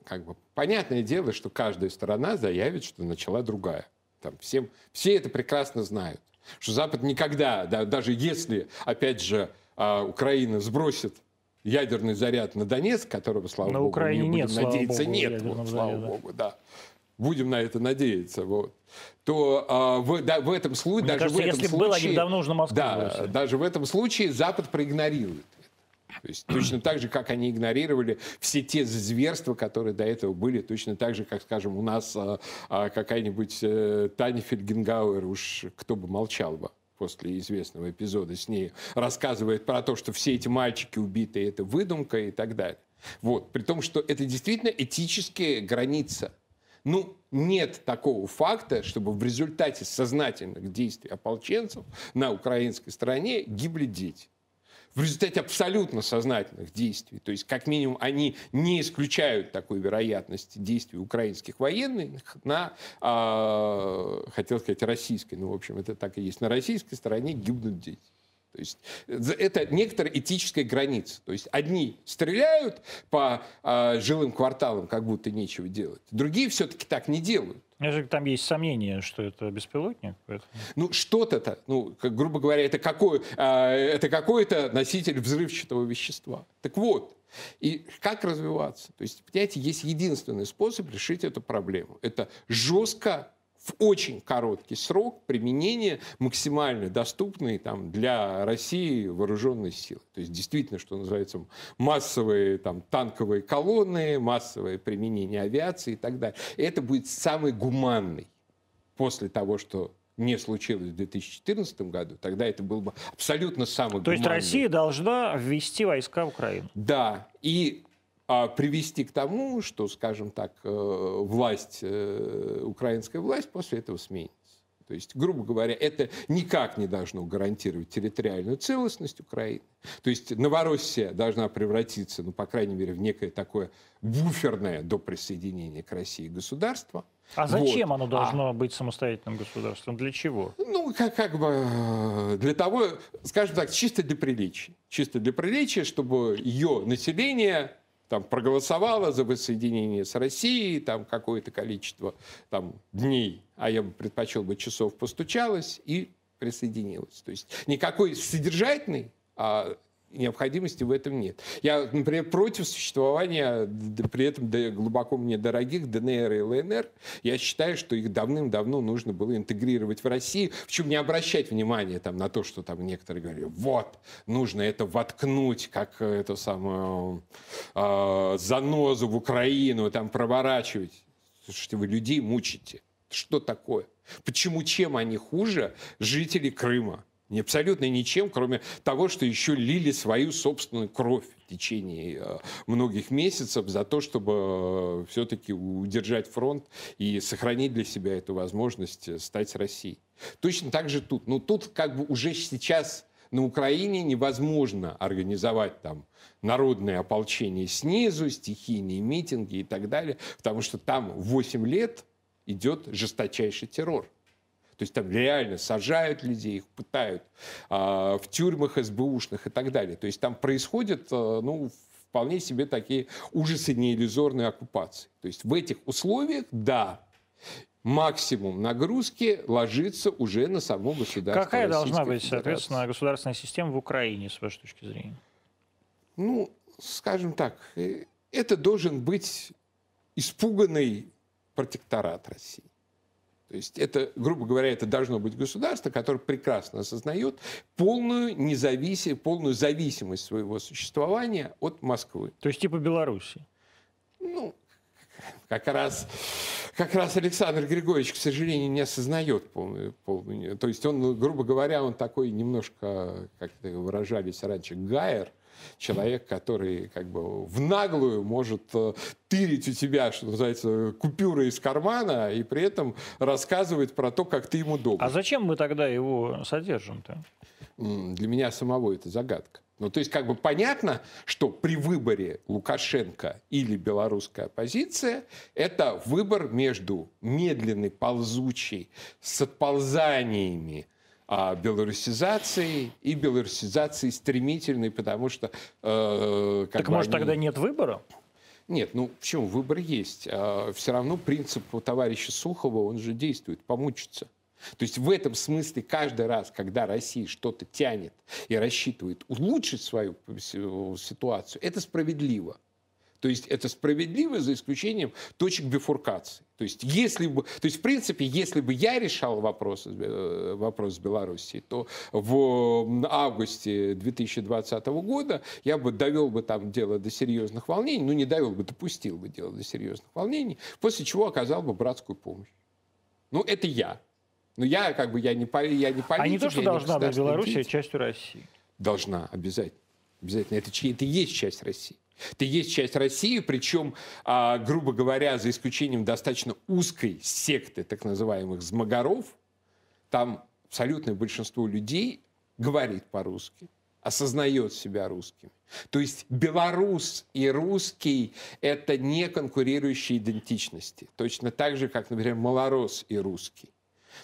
как бы понятное дело, что каждая сторона заявит, что начала другая. Там всем, все это прекрасно знают. Что Запад никогда, да, даже если, опять же, а, Украина сбросит ядерный заряд на Донецк, которого, слава на богу, Украине не нет, будем надеяться, богу, нет, вот, слава заряда. богу, да. Будем на это надеяться, вот. То а, в, да, в этом случае, даже кажется, в этом если случае, был, они давно уже на Москву да, даже в этом случае Запад проигнорирует. То есть точно так же, как они игнорировали все те зверства, которые до этого были, точно так же, как, скажем, у нас а, а, какая-нибудь а, Таня Фельгенгауэр, уж кто бы молчал бы после известного эпизода с ней, рассказывает про то, что все эти мальчики убитые, это выдумка и так далее. Вот. При том, что это действительно этическая граница. Ну, нет такого факта, чтобы в результате сознательных действий ополченцев на украинской стороне гибли дети в результате абсолютно сознательных действий. То есть, как минимум, они не исключают такой вероятности действий украинских военных на, э, хотел сказать, российской, ну, в общем, это так и есть, на российской стороне гибнут дети. То есть это некоторая этическая граница. То есть одни стреляют по э, жилым кварталам, как будто нечего делать. Другие все-таки так не делают. Там есть сомнения, что это беспилотник. Поэтому... Ну, что-то-то, ну, как, грубо говоря, это, какой, э, это какой-то носитель взрывчатого вещества. Так вот, и как развиваться? То есть, понимаете, есть единственный способ решить эту проблему. Это жестко в очень короткий срок применения максимально доступной там, для России вооруженной силы. То есть действительно, что называется, массовые там, танковые колонны, массовое применение авиации и так далее. И это будет самый гуманный после того, что не случилось в 2014 году, тогда это был бы абсолютно самый То есть Россия должна ввести войска в Украину? Да, и привести к тому, что, скажем так, э, власть, э, украинская власть после этого сменится. То есть, грубо говоря, это никак не должно гарантировать территориальную целостность Украины. То есть Новороссия должна превратиться, ну, по крайней мере, в некое такое буферное до присоединения к России государство. А зачем вот. оно должно а, быть самостоятельным государством? Для чего? Ну, как, как бы э, для того, скажем так, чисто для приличия. Чисто для приличия, чтобы ее население там, проголосовала за воссоединение с Россией, там какое-то количество там, дней, а я бы предпочел бы часов, постучалась и присоединилась. То есть никакой содержательной а необходимости в этом нет. Я, например, против существования при этом глубоко мне дорогих ДНР и ЛНР. Я считаю, что их давным-давно нужно было интегрировать в Россию, причем не обращать внимания там, на то, что там некоторые говорили, вот, нужно это воткнуть, как эту самую э, занозу в Украину, там проворачивать. Слушайте, вы людей мучите. Что такое? Почему, чем они хуже жителей Крыма? Не абсолютно ничем, кроме того, что еще лили свою собственную кровь в течение э, многих месяцев за то, чтобы э, все-таки удержать фронт и сохранить для себя эту возможность э, стать Россией. Точно так же тут. Но тут как бы уже сейчас на Украине невозможно организовать там народное ополчение снизу, стихийные митинги и так далее, потому что там 8 лет идет жесточайший террор. То есть там реально сажают людей, их пытают а, в тюрьмах СБУшных и так далее. То есть там происходят, а, ну, вполне себе такие ужасы неиллюзорной оккупации. То есть в этих условиях, да, максимум нагрузки ложится уже на само государство. Какая Российской должна быть, соответственно, государственная система в Украине, с вашей точки зрения? Ну, скажем так, э, это должен быть испуганный протекторат России. То есть это, грубо говоря, это должно быть государство, которое прекрасно осознает полную независимость, полную зависимость своего существования от Москвы. То есть типа Беларуси? Ну, как раз, как раз Александр Григорьевич, к сожалению, не осознает полную, полную... То есть он, грубо говоря, он такой немножко, как выражались раньше, гайер – человек, который как бы в наглую может э, тырить у тебя, что называется, купюры из кармана и при этом рассказывать про то, как ты ему добр. А зачем мы тогда его содержим-то? Для меня самого это загадка. Ну, то есть, как бы понятно, что при выборе Лукашенко или белорусская оппозиция это выбор между медленной, ползучей, с отползаниями а, белорусизации и белорусизации стремительной, потому что... Э, так может они... тогда нет выбора? Нет, ну почему? Выбор есть. А, все равно принцип товарища Сухова, он же действует, помучиться. То есть в этом смысле каждый раз, когда Россия что-то тянет и рассчитывает улучшить свою ситуацию, это справедливо. То есть это справедливо за исключением точек бифуркации. То есть, если бы, то есть, в принципе, если бы я решал вопрос, э, вопрос с Белоруссией, то в августе 2020 года я бы довел бы там дело до серьезных волнений, ну не довел бы, допустил бы дело до серьезных волнений, после чего оказал бы братскую помощь. Ну, это я. Но я как бы я не, я не политик. А не то, что должна быть Белоруссия частью России. Должна, обязательно. Обязательно. Это, это есть часть России. Это есть часть России, причем, а, грубо говоря, за исключением достаточно узкой секты так называемых змагаров, там абсолютное большинство людей говорит по-русски, осознает себя русскими. То есть белорус и русский – это не конкурирующие идентичности. Точно так же, как, например, малорос и русский.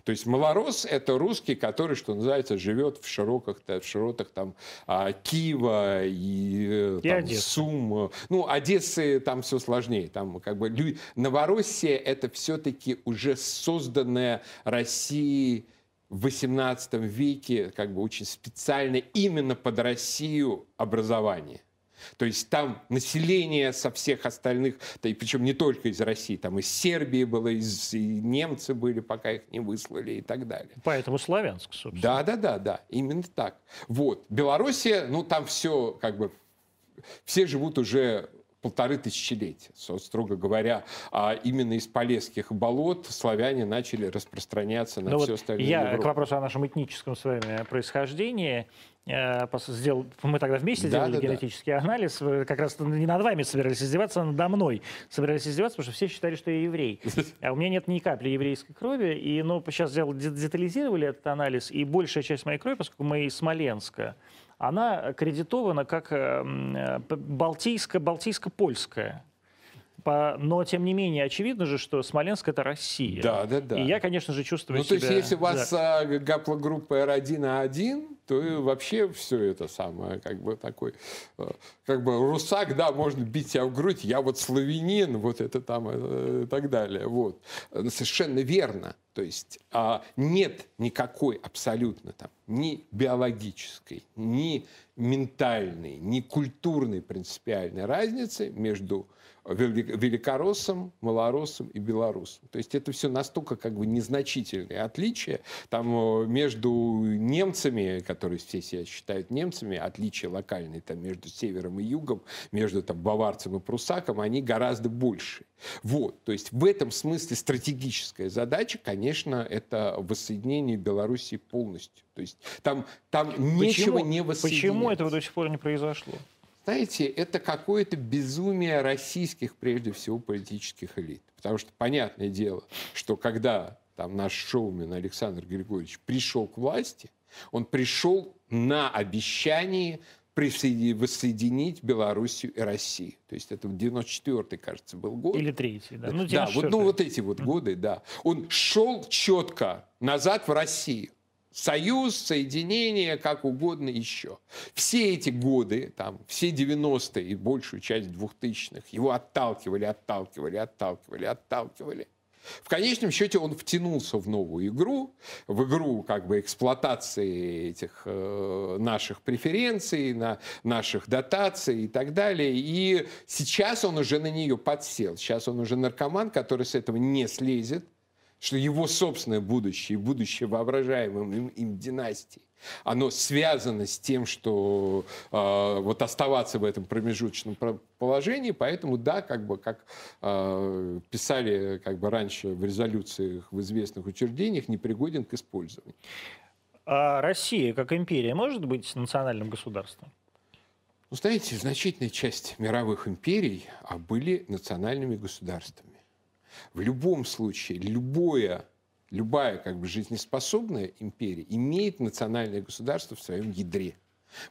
То есть малорос – это русский, который, что называется, живет в широких, в широтах там а, Киева и, э, и там, Сум. Ну, Одессы там все сложнее. Там как бы Новороссия – это все-таки уже созданная Россией в XVIII веке как бы очень специально именно под Россию образование. То есть там население со всех остальных, да и причем не только из России, там из Сербии было, из, и немцы были, пока их не выслали и так далее. Поэтому Славянск, собственно. Да, да, да, да, именно так. Вот. Белоруссия, ну там все как бы, все живут уже полторы тысячелетия. Строго говоря, а именно из Полесских болот славяне начали распространяться на ну все вот остальное Я Европу. к вопросу о нашем этническом с вами происхождении. Э, сделал, мы тогда вместе да, делали да, генетический да. анализ. Как раз не над вами собирались издеваться, а надо мной собирались издеваться, потому что все считали, что я еврей. А у меня нет ни капли еврейской крови. И ну, сейчас детализировали этот анализ, и большая часть моей крови, поскольку мы из Смоленска, она кредитована как эм, э, балтийско-балтийско-польская но, тем не менее, очевидно же, что Смоленск — это Россия. Да, да, да. И я, конечно же, чувствую ну, себя... Ну, то есть, если у вас да. гаплогруппа R1A1, то вообще все это самое, как бы такой, э, как бы русак, да, можно бить себя в грудь, я вот славянин, вот это там э, и так далее. Вот. Совершенно верно. То есть а, нет никакой абсолютно там ни биологической, ни ментальной, ни культурной принципиальной разницы между великороссом, малороссом и белорусом. То есть это все настолько как бы незначительные отличия. Там э, между немцами, которые все себя считают немцами, отличия локальные там между севером и югом, между там баварцем и прусаком, они гораздо больше. Вот, то есть в этом смысле стратегическая задача, конечно, это воссоединение Белоруссии полностью. То есть там, там почему, нечего не воссоединять. Почему этого до сих пор не произошло? Знаете, это какое-то безумие российских, прежде всего, политических элит. Потому что понятное дело, что когда там наш шоумен Александр Григорьевич пришел к власти, он пришел на обещание воссоединить Белоруссию и Россию. То есть это 94-й, кажется, был год. Или третий, да. Ну, да, вот, ну вот эти вот годы, да. Он шел четко назад в Россию. Союз, соединение, как угодно еще. Все эти годы, там, все 90-е и большую часть 2000-х его отталкивали, отталкивали, отталкивали, отталкивали. В конечном счете он втянулся в новую игру, в игру как бы эксплуатации этих э, наших преференций, на наших дотаций и так далее. И сейчас он уже на нее подсел. Сейчас он уже наркоман, который с этого не слезет что его собственное будущее, будущее воображаемым им, им династии, оно связано с тем, что э, вот оставаться в этом промежуточном положении, поэтому да, как бы как э, писали как бы раньше в резолюциях в известных учреждениях, непригоден к использованию. А Россия как империя может быть национальным государством? Ну, знаете, значительная часть мировых империй а были национальными государствами. В любом случае, любое, любая как бы жизнеспособная империя имеет национальное государство в своем ядре.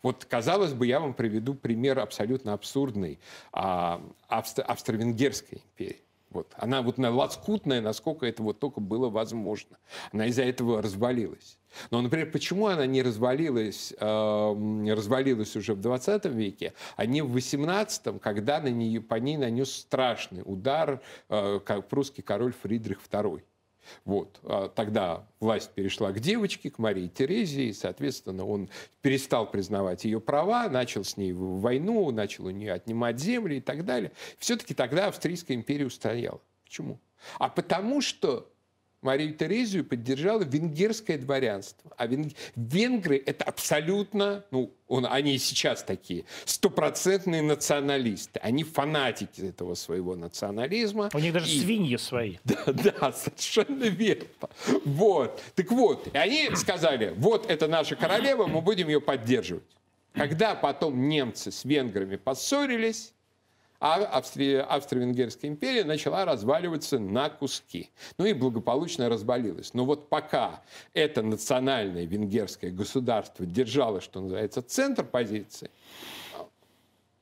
Вот, казалось бы, я вам приведу пример абсолютно абсурдный а, Австро- Австро-Венгерской империи. Вот. Она вот на лоскутная, насколько это вот только было возможно. Она из-за этого развалилась. Но, например, почему она не развалилась, э, развалилась уже в 20 веке, а не в 18, когда на нее, по ней нанес страшный удар э, как прусский король Фридрих II. Вот. А тогда власть перешла к девочке, к Марии Терезии, соответственно, он перестал признавать ее права, начал с ней войну, начал у нее отнимать земли и так далее. Все-таки тогда Австрийская империя устояла. Почему? А потому что Марию Терезию поддержало венгерское дворянство. А вен... венгры – это абсолютно, ну, он, они и сейчас такие, стопроцентные националисты. Они фанатики этого своего национализма. У них даже и... свиньи свои. Да, да, совершенно верно. Вот. Так вот, и они сказали, вот это наша королева, мы будем ее поддерживать. Когда потом немцы с венграми поссорились, а Австри... Австро-Венгерская империя начала разваливаться на куски. Ну и благополучно развалилась. Но вот пока это национальное венгерское государство держало, что называется, центр позиции,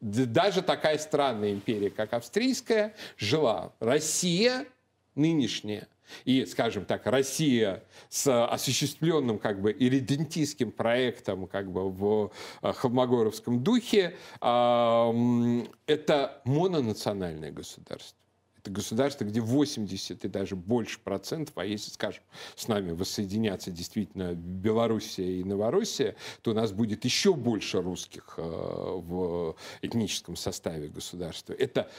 даже такая странная империя, как австрийская, жила. Россия нынешняя и, скажем так, Россия с осуществленным как бы иридентийским проектом как бы в э, холмогоровском духе, это мононациональное государство. Это государство, где 80 и даже больше процентов, а если, скажем, с нами воссоединятся действительно Белоруссия и Новороссия, то у нас будет еще больше русских э, в этническом составе государства. Это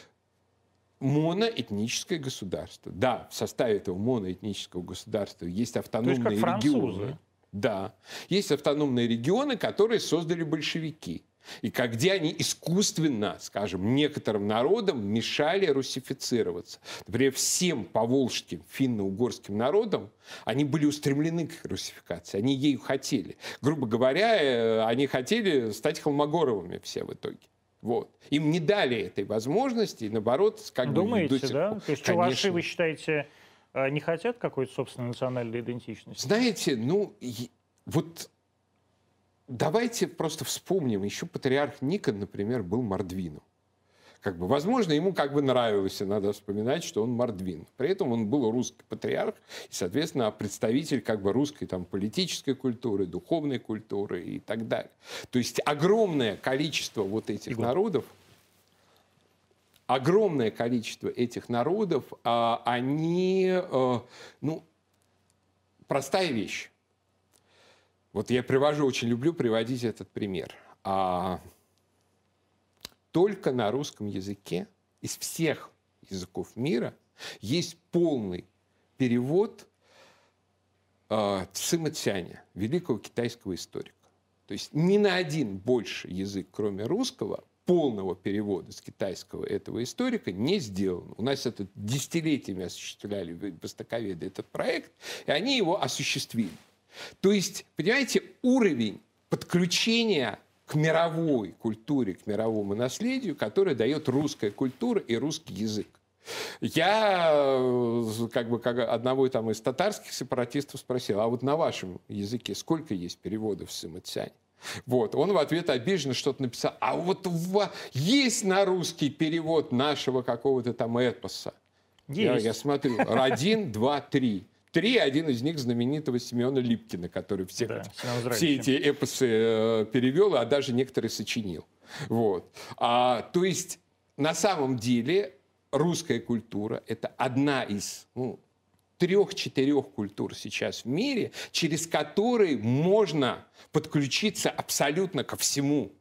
моноэтническое государство. Да, в составе этого моноэтнического государства есть автономные То есть как регионы. Да, есть автономные регионы, которые создали большевики. И как где они искусственно, скажем, некоторым народам мешали русифицироваться. Например, всем поволжским финно-угорским народам они были устремлены к русификации, они ею хотели. Грубо говоря, э, они хотели стать холмогоровыми все в итоге. Вот. Им не дали этой возможности, наоборот, как Думаете, бы... да? То есть чуваши, вы считаете, э, не хотят какой-то собственной национальной идентичности? Знаете, ну, вот давайте просто вспомним, еще патриарх Никон, например, был мордвином. Как бы, возможно, ему как бы нравилось, и надо вспоминать, что он мордвин. При этом он был русский патриарх, и, соответственно, представитель как бы русской там, политической культуры, духовной культуры и так далее. То есть огромное количество вот этих Игорь. народов, огромное количество этих народов, а, они, а, ну, простая вещь. Вот я привожу, очень люблю приводить этот пример. А, только на русском языке из всех языков мира есть полный перевод э, Цыма Цяня, великого китайского историка. То есть ни на один больше язык, кроме русского, полного перевода с китайского этого историка не сделано. У нас это десятилетиями осуществляли востоковеды этот проект, и они его осуществили. То есть, понимаете, уровень подключения к мировой культуре, к мировому наследию, который дает русская культура и русский язык. Я э, как бы как одного там из татарских сепаратистов спросил, а вот на вашем языке сколько есть переводов Сымацянь? Вот, он в ответ обиженно что-то написал. А вот в... есть на русский перевод нашего какого-то там эпоса? Есть. Я, я смотрю, один, два, три три, один из них знаменитого Семена Липкина, который все, да, все эти эпосы э, перевел, а даже некоторые сочинил. Вот. А, то есть на самом деле русская культура – это одна из ну, трех-четырех культур сейчас в мире, через которые можно подключиться абсолютно ко всему.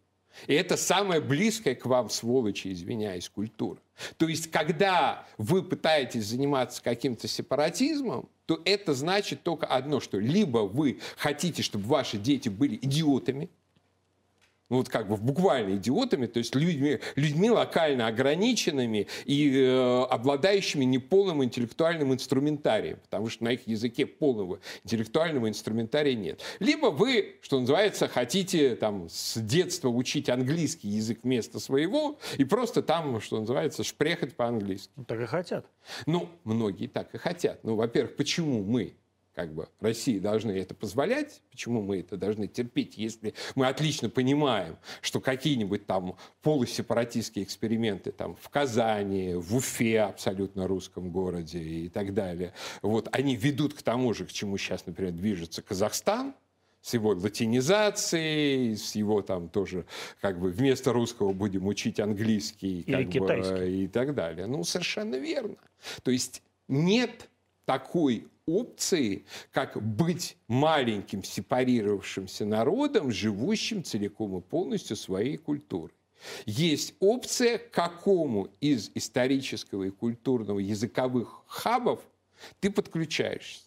И это самая близкая к вам, сволочи, извиняюсь, культура. То есть, когда вы пытаетесь заниматься каким-то сепаратизмом, то это значит только одно, что либо вы хотите, чтобы ваши дети были идиотами, ну вот как бы буквально идиотами, то есть людьми, людьми локально ограниченными и э, обладающими неполным интеллектуальным инструментарием, потому что на их языке полного интеллектуального инструментария нет. Либо вы, что называется, хотите там с детства учить английский язык вместо своего и просто там, что называется, шпрехать по-английски. Так и хотят. Ну, многие так и хотят. Ну, во-первых, почему мы как бы России должны это позволять, почему мы это должны терпеть, если мы отлично понимаем, что какие-нибудь там полусепаратистские эксперименты там в Казани, в Уфе, абсолютно русском городе и так далее, вот, они ведут к тому же, к чему сейчас, например, движется Казахстан, с его латинизацией, с его там тоже, как бы, вместо русского будем учить английский Или китайский. Бы, и так далее. Ну, совершенно верно. То есть нет такой опции, как быть маленьким сепарировавшимся народом, живущим целиком и полностью своей культурой. Есть опция, какому из исторического и культурного языковых хабов ты подключаешься.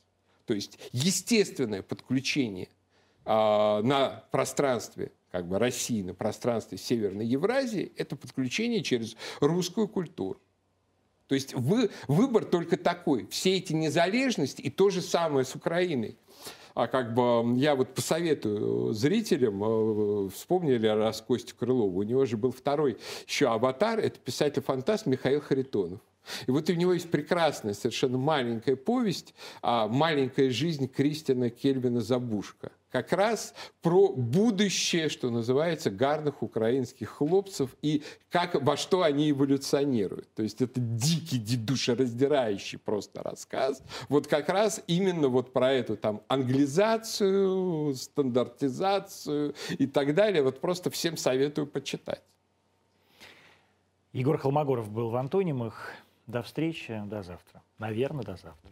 То есть естественное подключение э, на пространстве как бы России, на пространстве Северной Евразии, это подключение через русскую культуру. То есть вы, выбор только такой. Все эти незалежности и то же самое с Украиной. А как бы я вот посоветую зрителям, э, вспомнили раз Костю Крылову, у него же был второй еще аватар, это писатель-фантаст Михаил Харитонов. И вот у него есть прекрасная, совершенно маленькая повесть «Маленькая жизнь Кристиана Кельвина Забушка» как раз про будущее, что называется, гарных украинских хлопцев и как, во что они эволюционируют. То есть это дикий, душераздирающий просто рассказ. Вот как раз именно вот про эту там англизацию, стандартизацию и так далее. Вот просто всем советую почитать. Егор Холмогоров был в Антонимах. До встречи, до завтра. Наверное, до завтра.